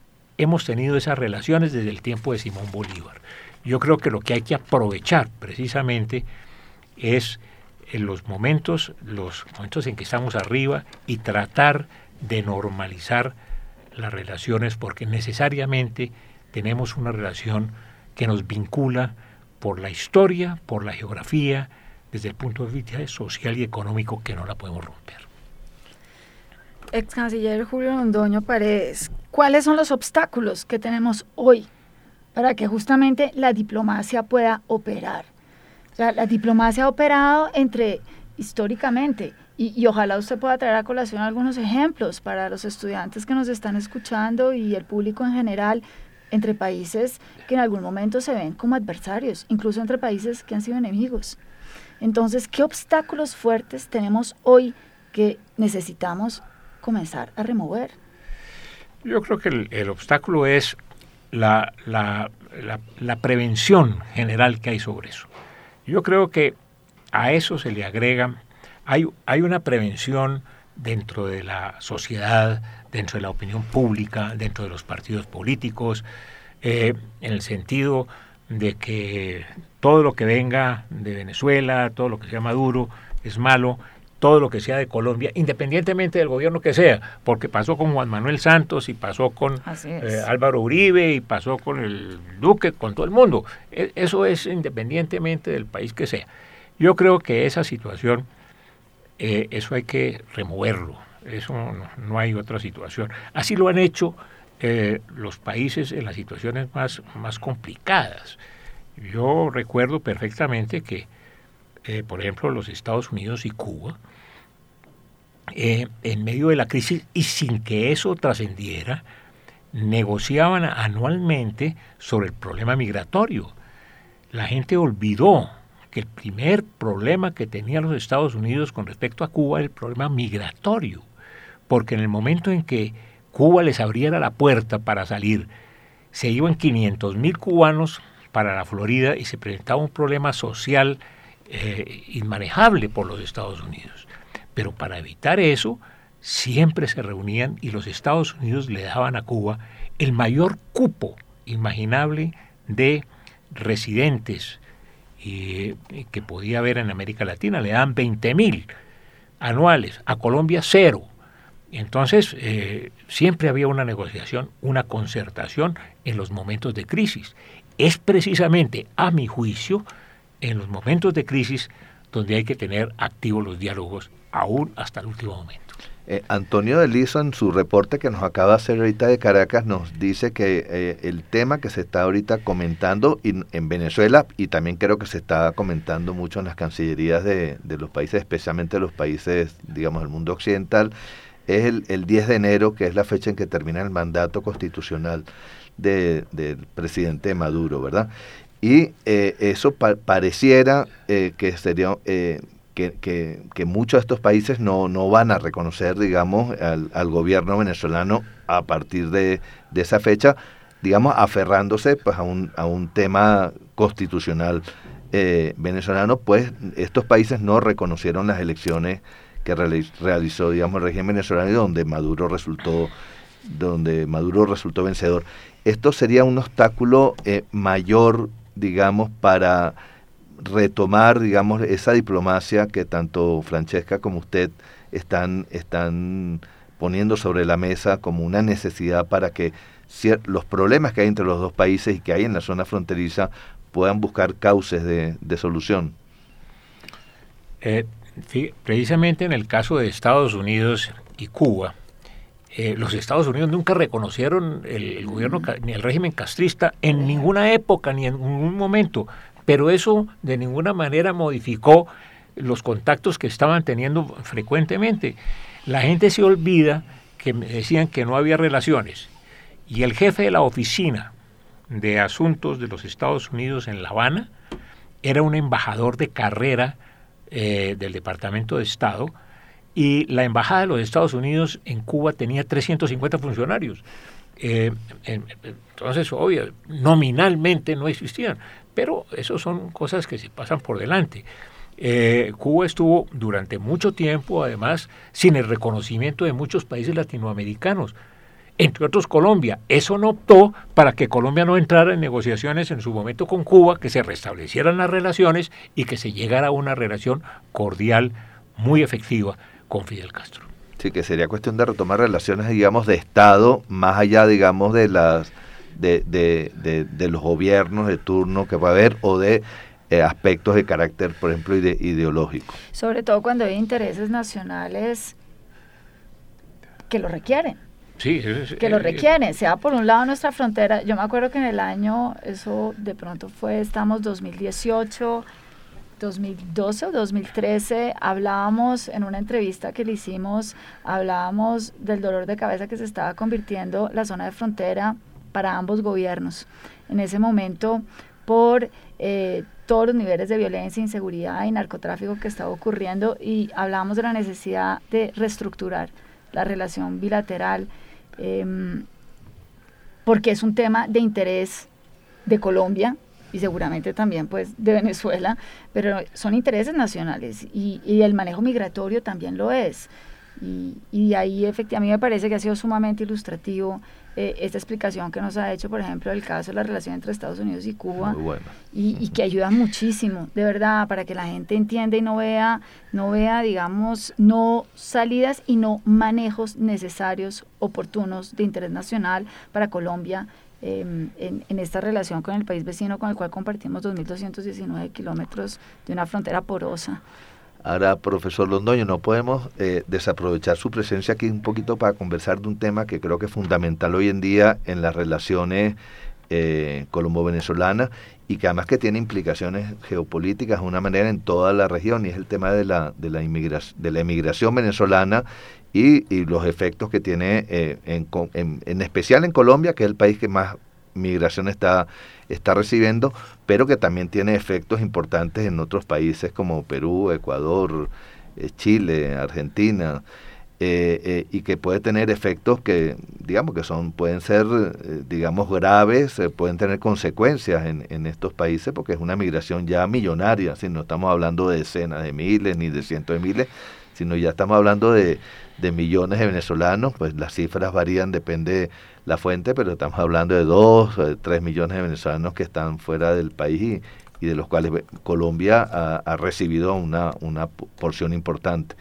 hemos tenido esas relaciones desde el tiempo de Simón Bolívar. Yo creo que lo que hay que aprovechar precisamente es en los momentos, los momentos en que estamos arriba y tratar de normalizar las relaciones porque necesariamente tenemos una relación que nos vincula por la historia, por la geografía, desde el punto de vista social y económico que no la podemos romper. Ex canciller Julio Londoño Paredes, ¿cuáles son los obstáculos que tenemos hoy para que justamente la diplomacia pueda operar? O sea, la diplomacia ha operado entre históricamente y, y, ojalá usted pueda traer a colación algunos ejemplos para los estudiantes que nos están escuchando y el público en general entre países que en algún momento se ven como adversarios, incluso entre países que han sido enemigos. Entonces, ¿qué obstáculos fuertes tenemos hoy que necesitamos comenzar a remover? Yo creo que el, obstáculo es la, la, la, la, prevención general que hay sobre eso. Yo creo que a eso se le agrega, hay, hay una prevención dentro de la sociedad, dentro de la opinión pública, dentro de los partidos políticos, eh, en el sentido de que todo lo que venga de Venezuela, todo lo que sea Maduro, es malo, todo lo que sea de Colombia, independientemente del gobierno que sea, porque pasó con Juan Manuel Santos y pasó con eh, Álvaro Uribe y pasó con el Duque, con todo el mundo. E eso es independientemente del país que sea. Yo creo que esa situación, eh, eso hay que removerlo, eso no, no, hay otra situación. Así lo han hecho eh, los países en las situaciones más, más complicadas. Yo recuerdo perfectamente que, por ejemplo, los Estados Unidos y Cuba eh, en medio de la crisis y sin que eso trascendiera, negociaban anualmente sobre el problema migratorio. La gente olvidó que el primer problema que tenían los Estados Unidos con respecto a Cuba era el problema migratorio, porque en el momento en que Cuba les abriera la puerta para salir, se iban 500 mil cubanos para la Florida y se presentaba un problema social eh, inmanejable por los Estados Unidos. Pero para evitar eso, siempre se reunían y los Estados Unidos le daban a Cuba el mayor cupo imaginable de residentes eh, que podía haber en América Latina. Le dan 20 mil anuales, a Colombia cero. Entonces, eh, siempre había una negociación, una concertación en los momentos de crisis. Es precisamente, a mi juicio, en los momentos de crisis donde hay que tener activos los diálogos, aún hasta el último momento. Eh, Antonio de Lizo, en su reporte que nos acaba de hacer ahorita de Caracas, nos dice que eh, el tema que se está ahorita comentando en Venezuela, y también creo que se está comentando mucho en las cancillerías de, de los países, especialmente los países, digamos, del mundo occidental, es el, el, 10 de enero, que es la fecha en que termina el mandato constitucional de, del presidente Maduro, ¿verdad? Y eh, eso pareciera eh, que sería... Que, que, que, muchos de estos países no, no van a reconocer, digamos, al, al gobierno venezolano a partir de, de, esa fecha, digamos, aferrándose pues, a, un, a un tema constitucional eh, venezolano, pues estos países no reconocieron las elecciones que realizó, digamos, el régimen venezolano y donde Maduro resultó, donde Maduro resultó vencedor. Esto sería un obstáculo eh, mayor, digamos, para retomar, digamos, esa diplomacia que tanto Francesca como usted están, están poniendo sobre la mesa como una necesidad para que los problemas que hay entre los dos países y que hay en la zona fronteriza puedan buscar cauces de, de solución. Eh, precisamente en el caso de Estados Unidos y Cuba, eh, los Estados Unidos nunca reconocieron el, gobierno ni el régimen castrista en ninguna época ni en ningún momento, pero eso de ninguna manera modificó los contactos que estaban teniendo frecuentemente. La gente se olvida que decían que no había relaciones y el jefe de la oficina de asuntos de los Estados Unidos en La Habana era un embajador de carrera eh, del Departamento de Estado y la Embajada de los Estados Unidos en Cuba tenía 350 funcionarios. Eh, entonces, obvio, nominalmente no existían, pero eso son cosas que se pasan por delante. Eh, Cuba estuvo durante mucho tiempo, además, sin el reconocimiento de muchos países latinoamericanos entre otros Colombia. Eso no optó para que Colombia no entrara en negociaciones en su momento con Cuba, que se restablecieran las relaciones y que se llegara a una relación cordial, muy efectiva con Fidel Castro. Sí, que sería cuestión de retomar relaciones, digamos, de Estado, más allá, digamos, de las de, de, de, los gobiernos de turno que va a haber o de eh, aspectos de carácter, por ejemplo, ideológico. Sobre todo cuando hay intereses nacionales que lo requieren que lo eh, requieren, sea por un lado nuestra frontera. Yo me acuerdo que en el año, eso de pronto fue, estamos 2018, 2012 o 2013, hablábamos en una entrevista que le hicimos, hablábamos del dolor de cabeza que se estaba convirtiendo la zona de frontera para ambos gobiernos. En ese momento, por eh, todos los niveles de violencia, inseguridad y narcotráfico que estaba ocurriendo y hablábamos de la necesidad de reestructurar la relación bilateral Em, porque es un tema de interés de Colombia y seguramente también pues de Venezuela, pero son intereses nacionales y, y el manejo migratorio también lo es. Y, y, ahí efectivamente a mí me parece que ha sido sumamente ilustrativo eh, esta explicación que nos ha hecho, por ejemplo, el caso de la relación entre Estados Unidos y Cuba, y, y, que ayuda muchísimo, de verdad, para que la gente entienda y no vea, no vea, digamos, no salidas y no manejos necesarios, oportunos de interés nacional para Colombia em, en, en, esta relación con el país vecino con el cual compartimos 2.219 kilómetros de una frontera porosa. Ahora, profesor Londoño, no podemos eh, desaprovechar su presencia aquí un poquito para conversar de un tema que creo que es fundamental hoy en día en las relaciones eh, colombo-venezolana y que además que tiene implicaciones geopolíticas de una manera en toda la región y es el tema de la, de la, inmigración, de la emigración venezolana y, los efectos que tiene eh, en, en, especial en Colombia, que es el país que más migración está, está recibiendo, pero que también tiene efectos importantes en otros países como Perú, Ecuador, eh, Chile, Argentina. Eh, eh, y que puede tener efectos que, digamos, que son, pueden ser, digamos, graves, pueden tener consecuencias en, en, estos países, porque es una migración ya millonaria, si no estamos hablando de decenas de miles ni de cientos de miles, sino ya estamos hablando de, de millones de venezolanos, pues las cifras varían, depende la fuente, pero estamos hablando de dos, tres millones de venezolanos que están fuera del país y, de los cuales Colombia ha, recibido una, una porción importante.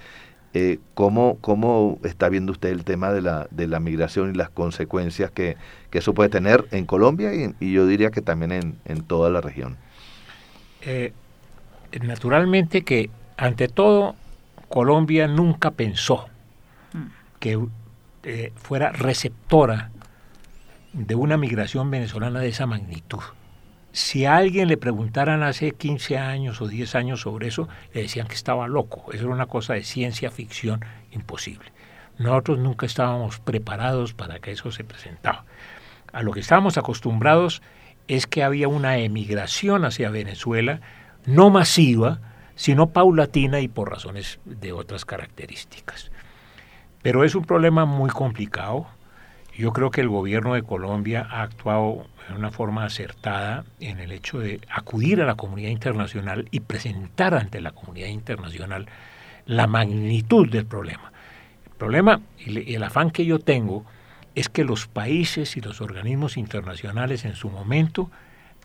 Eh, ¿cómo, ¿Cómo está viendo usted el tema de la, de la migración y las consecuencias que, eso puede tener en Colombia y, yo diría que también en, en toda la región? Eh, naturalmente que, ante todo, Colombia nunca pensó que eh, fuera receptora de una migración venezolana de esa magnitud si a alguien le preguntaran hace 15 años o 10 años sobre eso, le decían que estaba loco. Eso era una cosa de ciencia ficción imposible. Nosotros nunca estábamos preparados para que eso se presentara. A lo que estábamos acostumbrados es que había una emigración hacia Venezuela, no masiva, sino paulatina y por razones de otras características. Pero es un problema muy complicado. Yo creo que el gobierno de Colombia ha actuado de una forma acertada en el hecho de acudir a la comunidad internacional y presentar ante la comunidad internacional la magnitud del problema. El problema y el afán que yo tengo es que los países y los organismos internacionales en su momento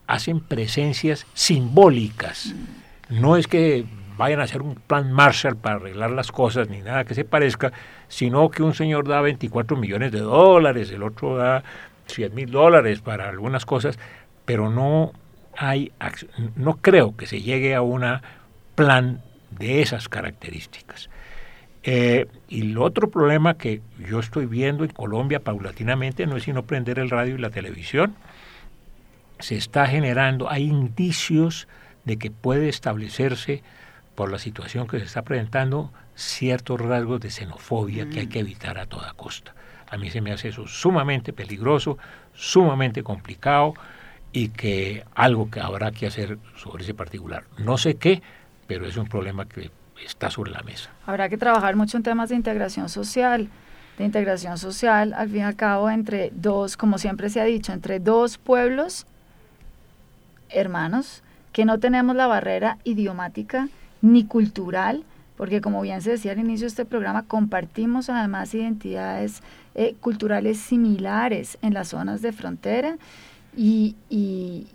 hacen presencias simbólicas. No es que vayan a hacer un plan Marshall para arreglar las cosas ni nada que se parezca, sino que un señor da 24 millones de dólares, el otro da 100 mil dólares para algunas cosas, pero no hay, no creo que se llegue a un plan de esas características. Eh, y el otro problema que yo estoy viendo en Colombia paulatinamente no es sino prender el radio y la televisión. Se está generando, hay indicios de que puede establecerse por la situación que se está presentando ciertos rasgos de xenofobia que hay que evitar a toda costa. A mí se me hace eso sumamente peligroso, sumamente complicado y que algo que habrá que hacer sobre ese particular. No sé qué, pero es un problema que está sobre la mesa. Habrá que trabajar mucho en temas de integración social, de integración social, al fin y al cabo, entre dos, como siempre se ha dicho, entre dos pueblos hermanos, que no tenemos la barrera idiomática ni cultural, porque como bien se decía al inicio de este programa, compartimos además identidades eh, culturales similares en las zonas de frontera y, y,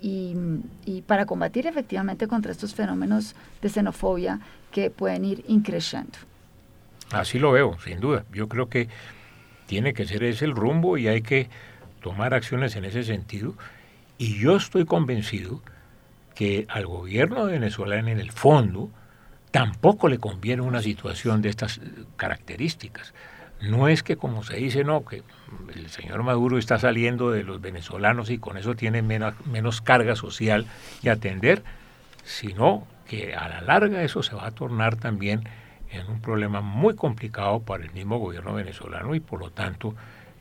y, para combatir efectivamente contra estos fenómenos de xenofobia que pueden ir increciendo. Así lo veo, sin duda. Yo creo que tiene que ser ese el rumbo y hay que tomar acciones en ese sentido. Y yo estoy convencido que al gobierno de Venezuela en el fondo tampoco le conviene una situación de estas características. No es que, como se dice, no, que el señor Maduro está saliendo de los venezolanos y con eso tiene menos, menos carga social y atender, sino que a la larga eso se va a tornar también en un problema muy complicado para el mismo gobierno venezolano y por lo tanto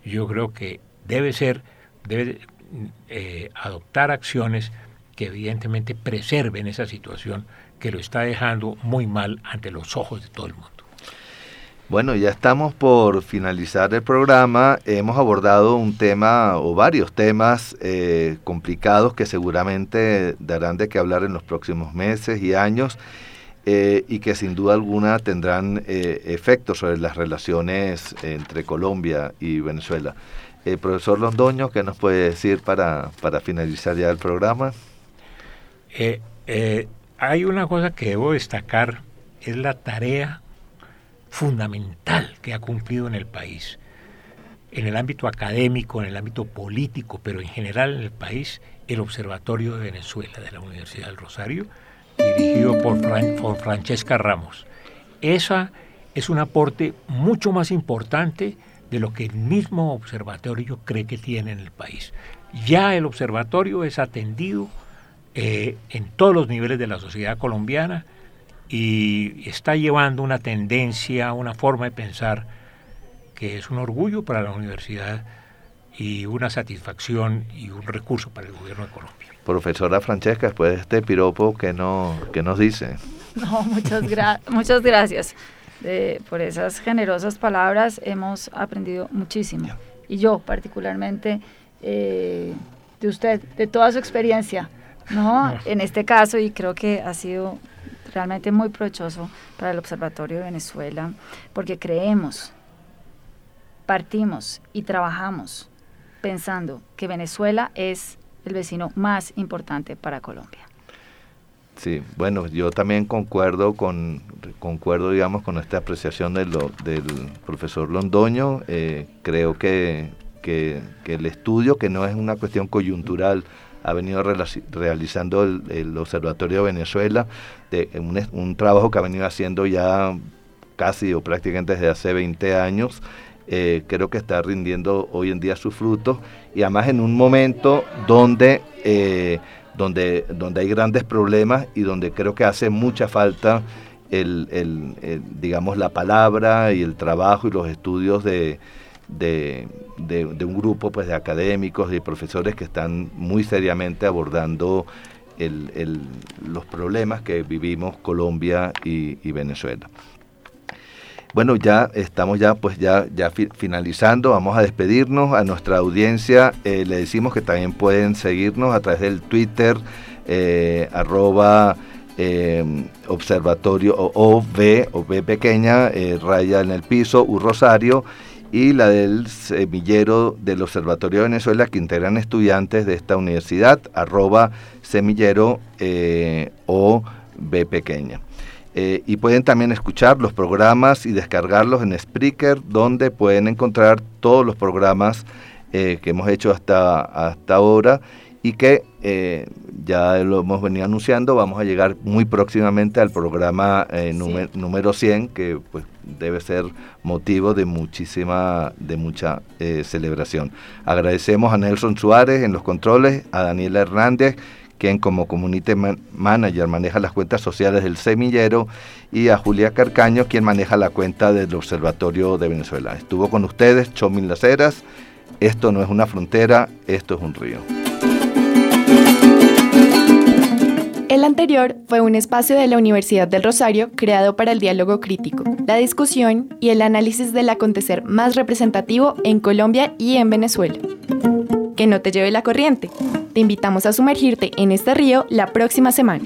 yo creo que debe ser, debe eh, adoptar acciones que evidentemente preserven esa situación que lo está dejando muy mal ante los ojos de todo el mundo. Bueno, ya estamos por finalizar el programa. Hemos abordado un tema o varios temas eh, complicados que seguramente darán de qué hablar en los próximos meses y años eh, y que sin duda alguna tendrán eh, efectos sobre las relaciones entre Colombia y Venezuela. profesor Londoño, ¿qué nos puede decir para, para finalizar ya el programa? Hay una cosa que debo destacar, es la tarea fundamental que ha cumplido en el país, en el ámbito académico, en el ámbito político, pero en general en el país, el Observatorio de Venezuela de la Universidad del Rosario, dirigido por, Francesca Ramos. Esa es un aporte mucho más importante de lo que el mismo observatorio cree que tiene en el país. Ya el observatorio es atendido eh, en todos los niveles de la sociedad colombiana y está llevando una tendencia, una forma de pensar que es un orgullo para la universidad y una satisfacción y un recurso para el gobierno de Colombia. Profesora Francesca, después de este piropo, ¿qué, no, qué nos dice? No, muchas, muchas gracias por esas generosas palabras. Hemos aprendido muchísimo. Y yo particularmente eh, de usted, de toda su experiencia, ¿no? En este caso, y creo que ha sido realmente muy provechoso para el Observatorio de Venezuela, porque creemos, partimos y trabajamos pensando que Venezuela es el vecino más importante para Colombia. Sí, bueno, yo también concuerdo con, concuerdo, digamos, con esta apreciación de lo, del profesor Londoño. Eh, creo que, que, el estudio, que no es una cuestión coyuntural, ha venido realizando el, Observatorio de Venezuela, de un, un, trabajo que ha venido haciendo ya casi o prácticamente desde hace 20 años. Eh, creo que está rindiendo hoy en día sus frutos y además en un momento donde eh, donde, donde hay grandes problemas y donde creo que hace mucha falta el, digamos, la palabra y el trabajo y los estudios de, de, un grupo pues, de académicos y profesores que están muy seriamente abordando los problemas que vivimos Colombia y Venezuela. Bueno, ya estamos ya pues ya, ya finalizando, vamos a despedirnos a nuestra audiencia, eh, le decimos que también pueden seguirnos a través del Twitter, eh, arroba eh, observatorio o V, o V pequeña, raya en el piso, U Rosario, y la del semillero del Observatorio de Venezuela que integran estudiantes de esta universidad, arroba semillero o V pequeña. Eh, y pueden también escuchar los programas y descargarlos en Spreaker, donde pueden encontrar todos los programas eh, que hemos hecho hasta, hasta ahora y que eh, ya lo hemos venido anunciando, vamos a llegar muy próximamente al programa número, 100, que pues debe ser motivo de muchísima, de mucha celebración. Agradecemos a Nelson Suárez en los controles, a Daniela Hernández, quien como community manager maneja las cuentas sociales del semillero, y a Julia Carcaño, quien maneja la cuenta del Observatorio de Venezuela. Estuvo con ustedes Chomil Las Heras. Esto no es una frontera, esto es un río. Anterior fue un espacio de la Universidad del Rosario creado para el diálogo crítico, la discusión y el análisis del acontecer más representativo en Colombia y en Venezuela. Que no te lleve la corriente. Te invitamos a sumergirte en este río la próxima semana.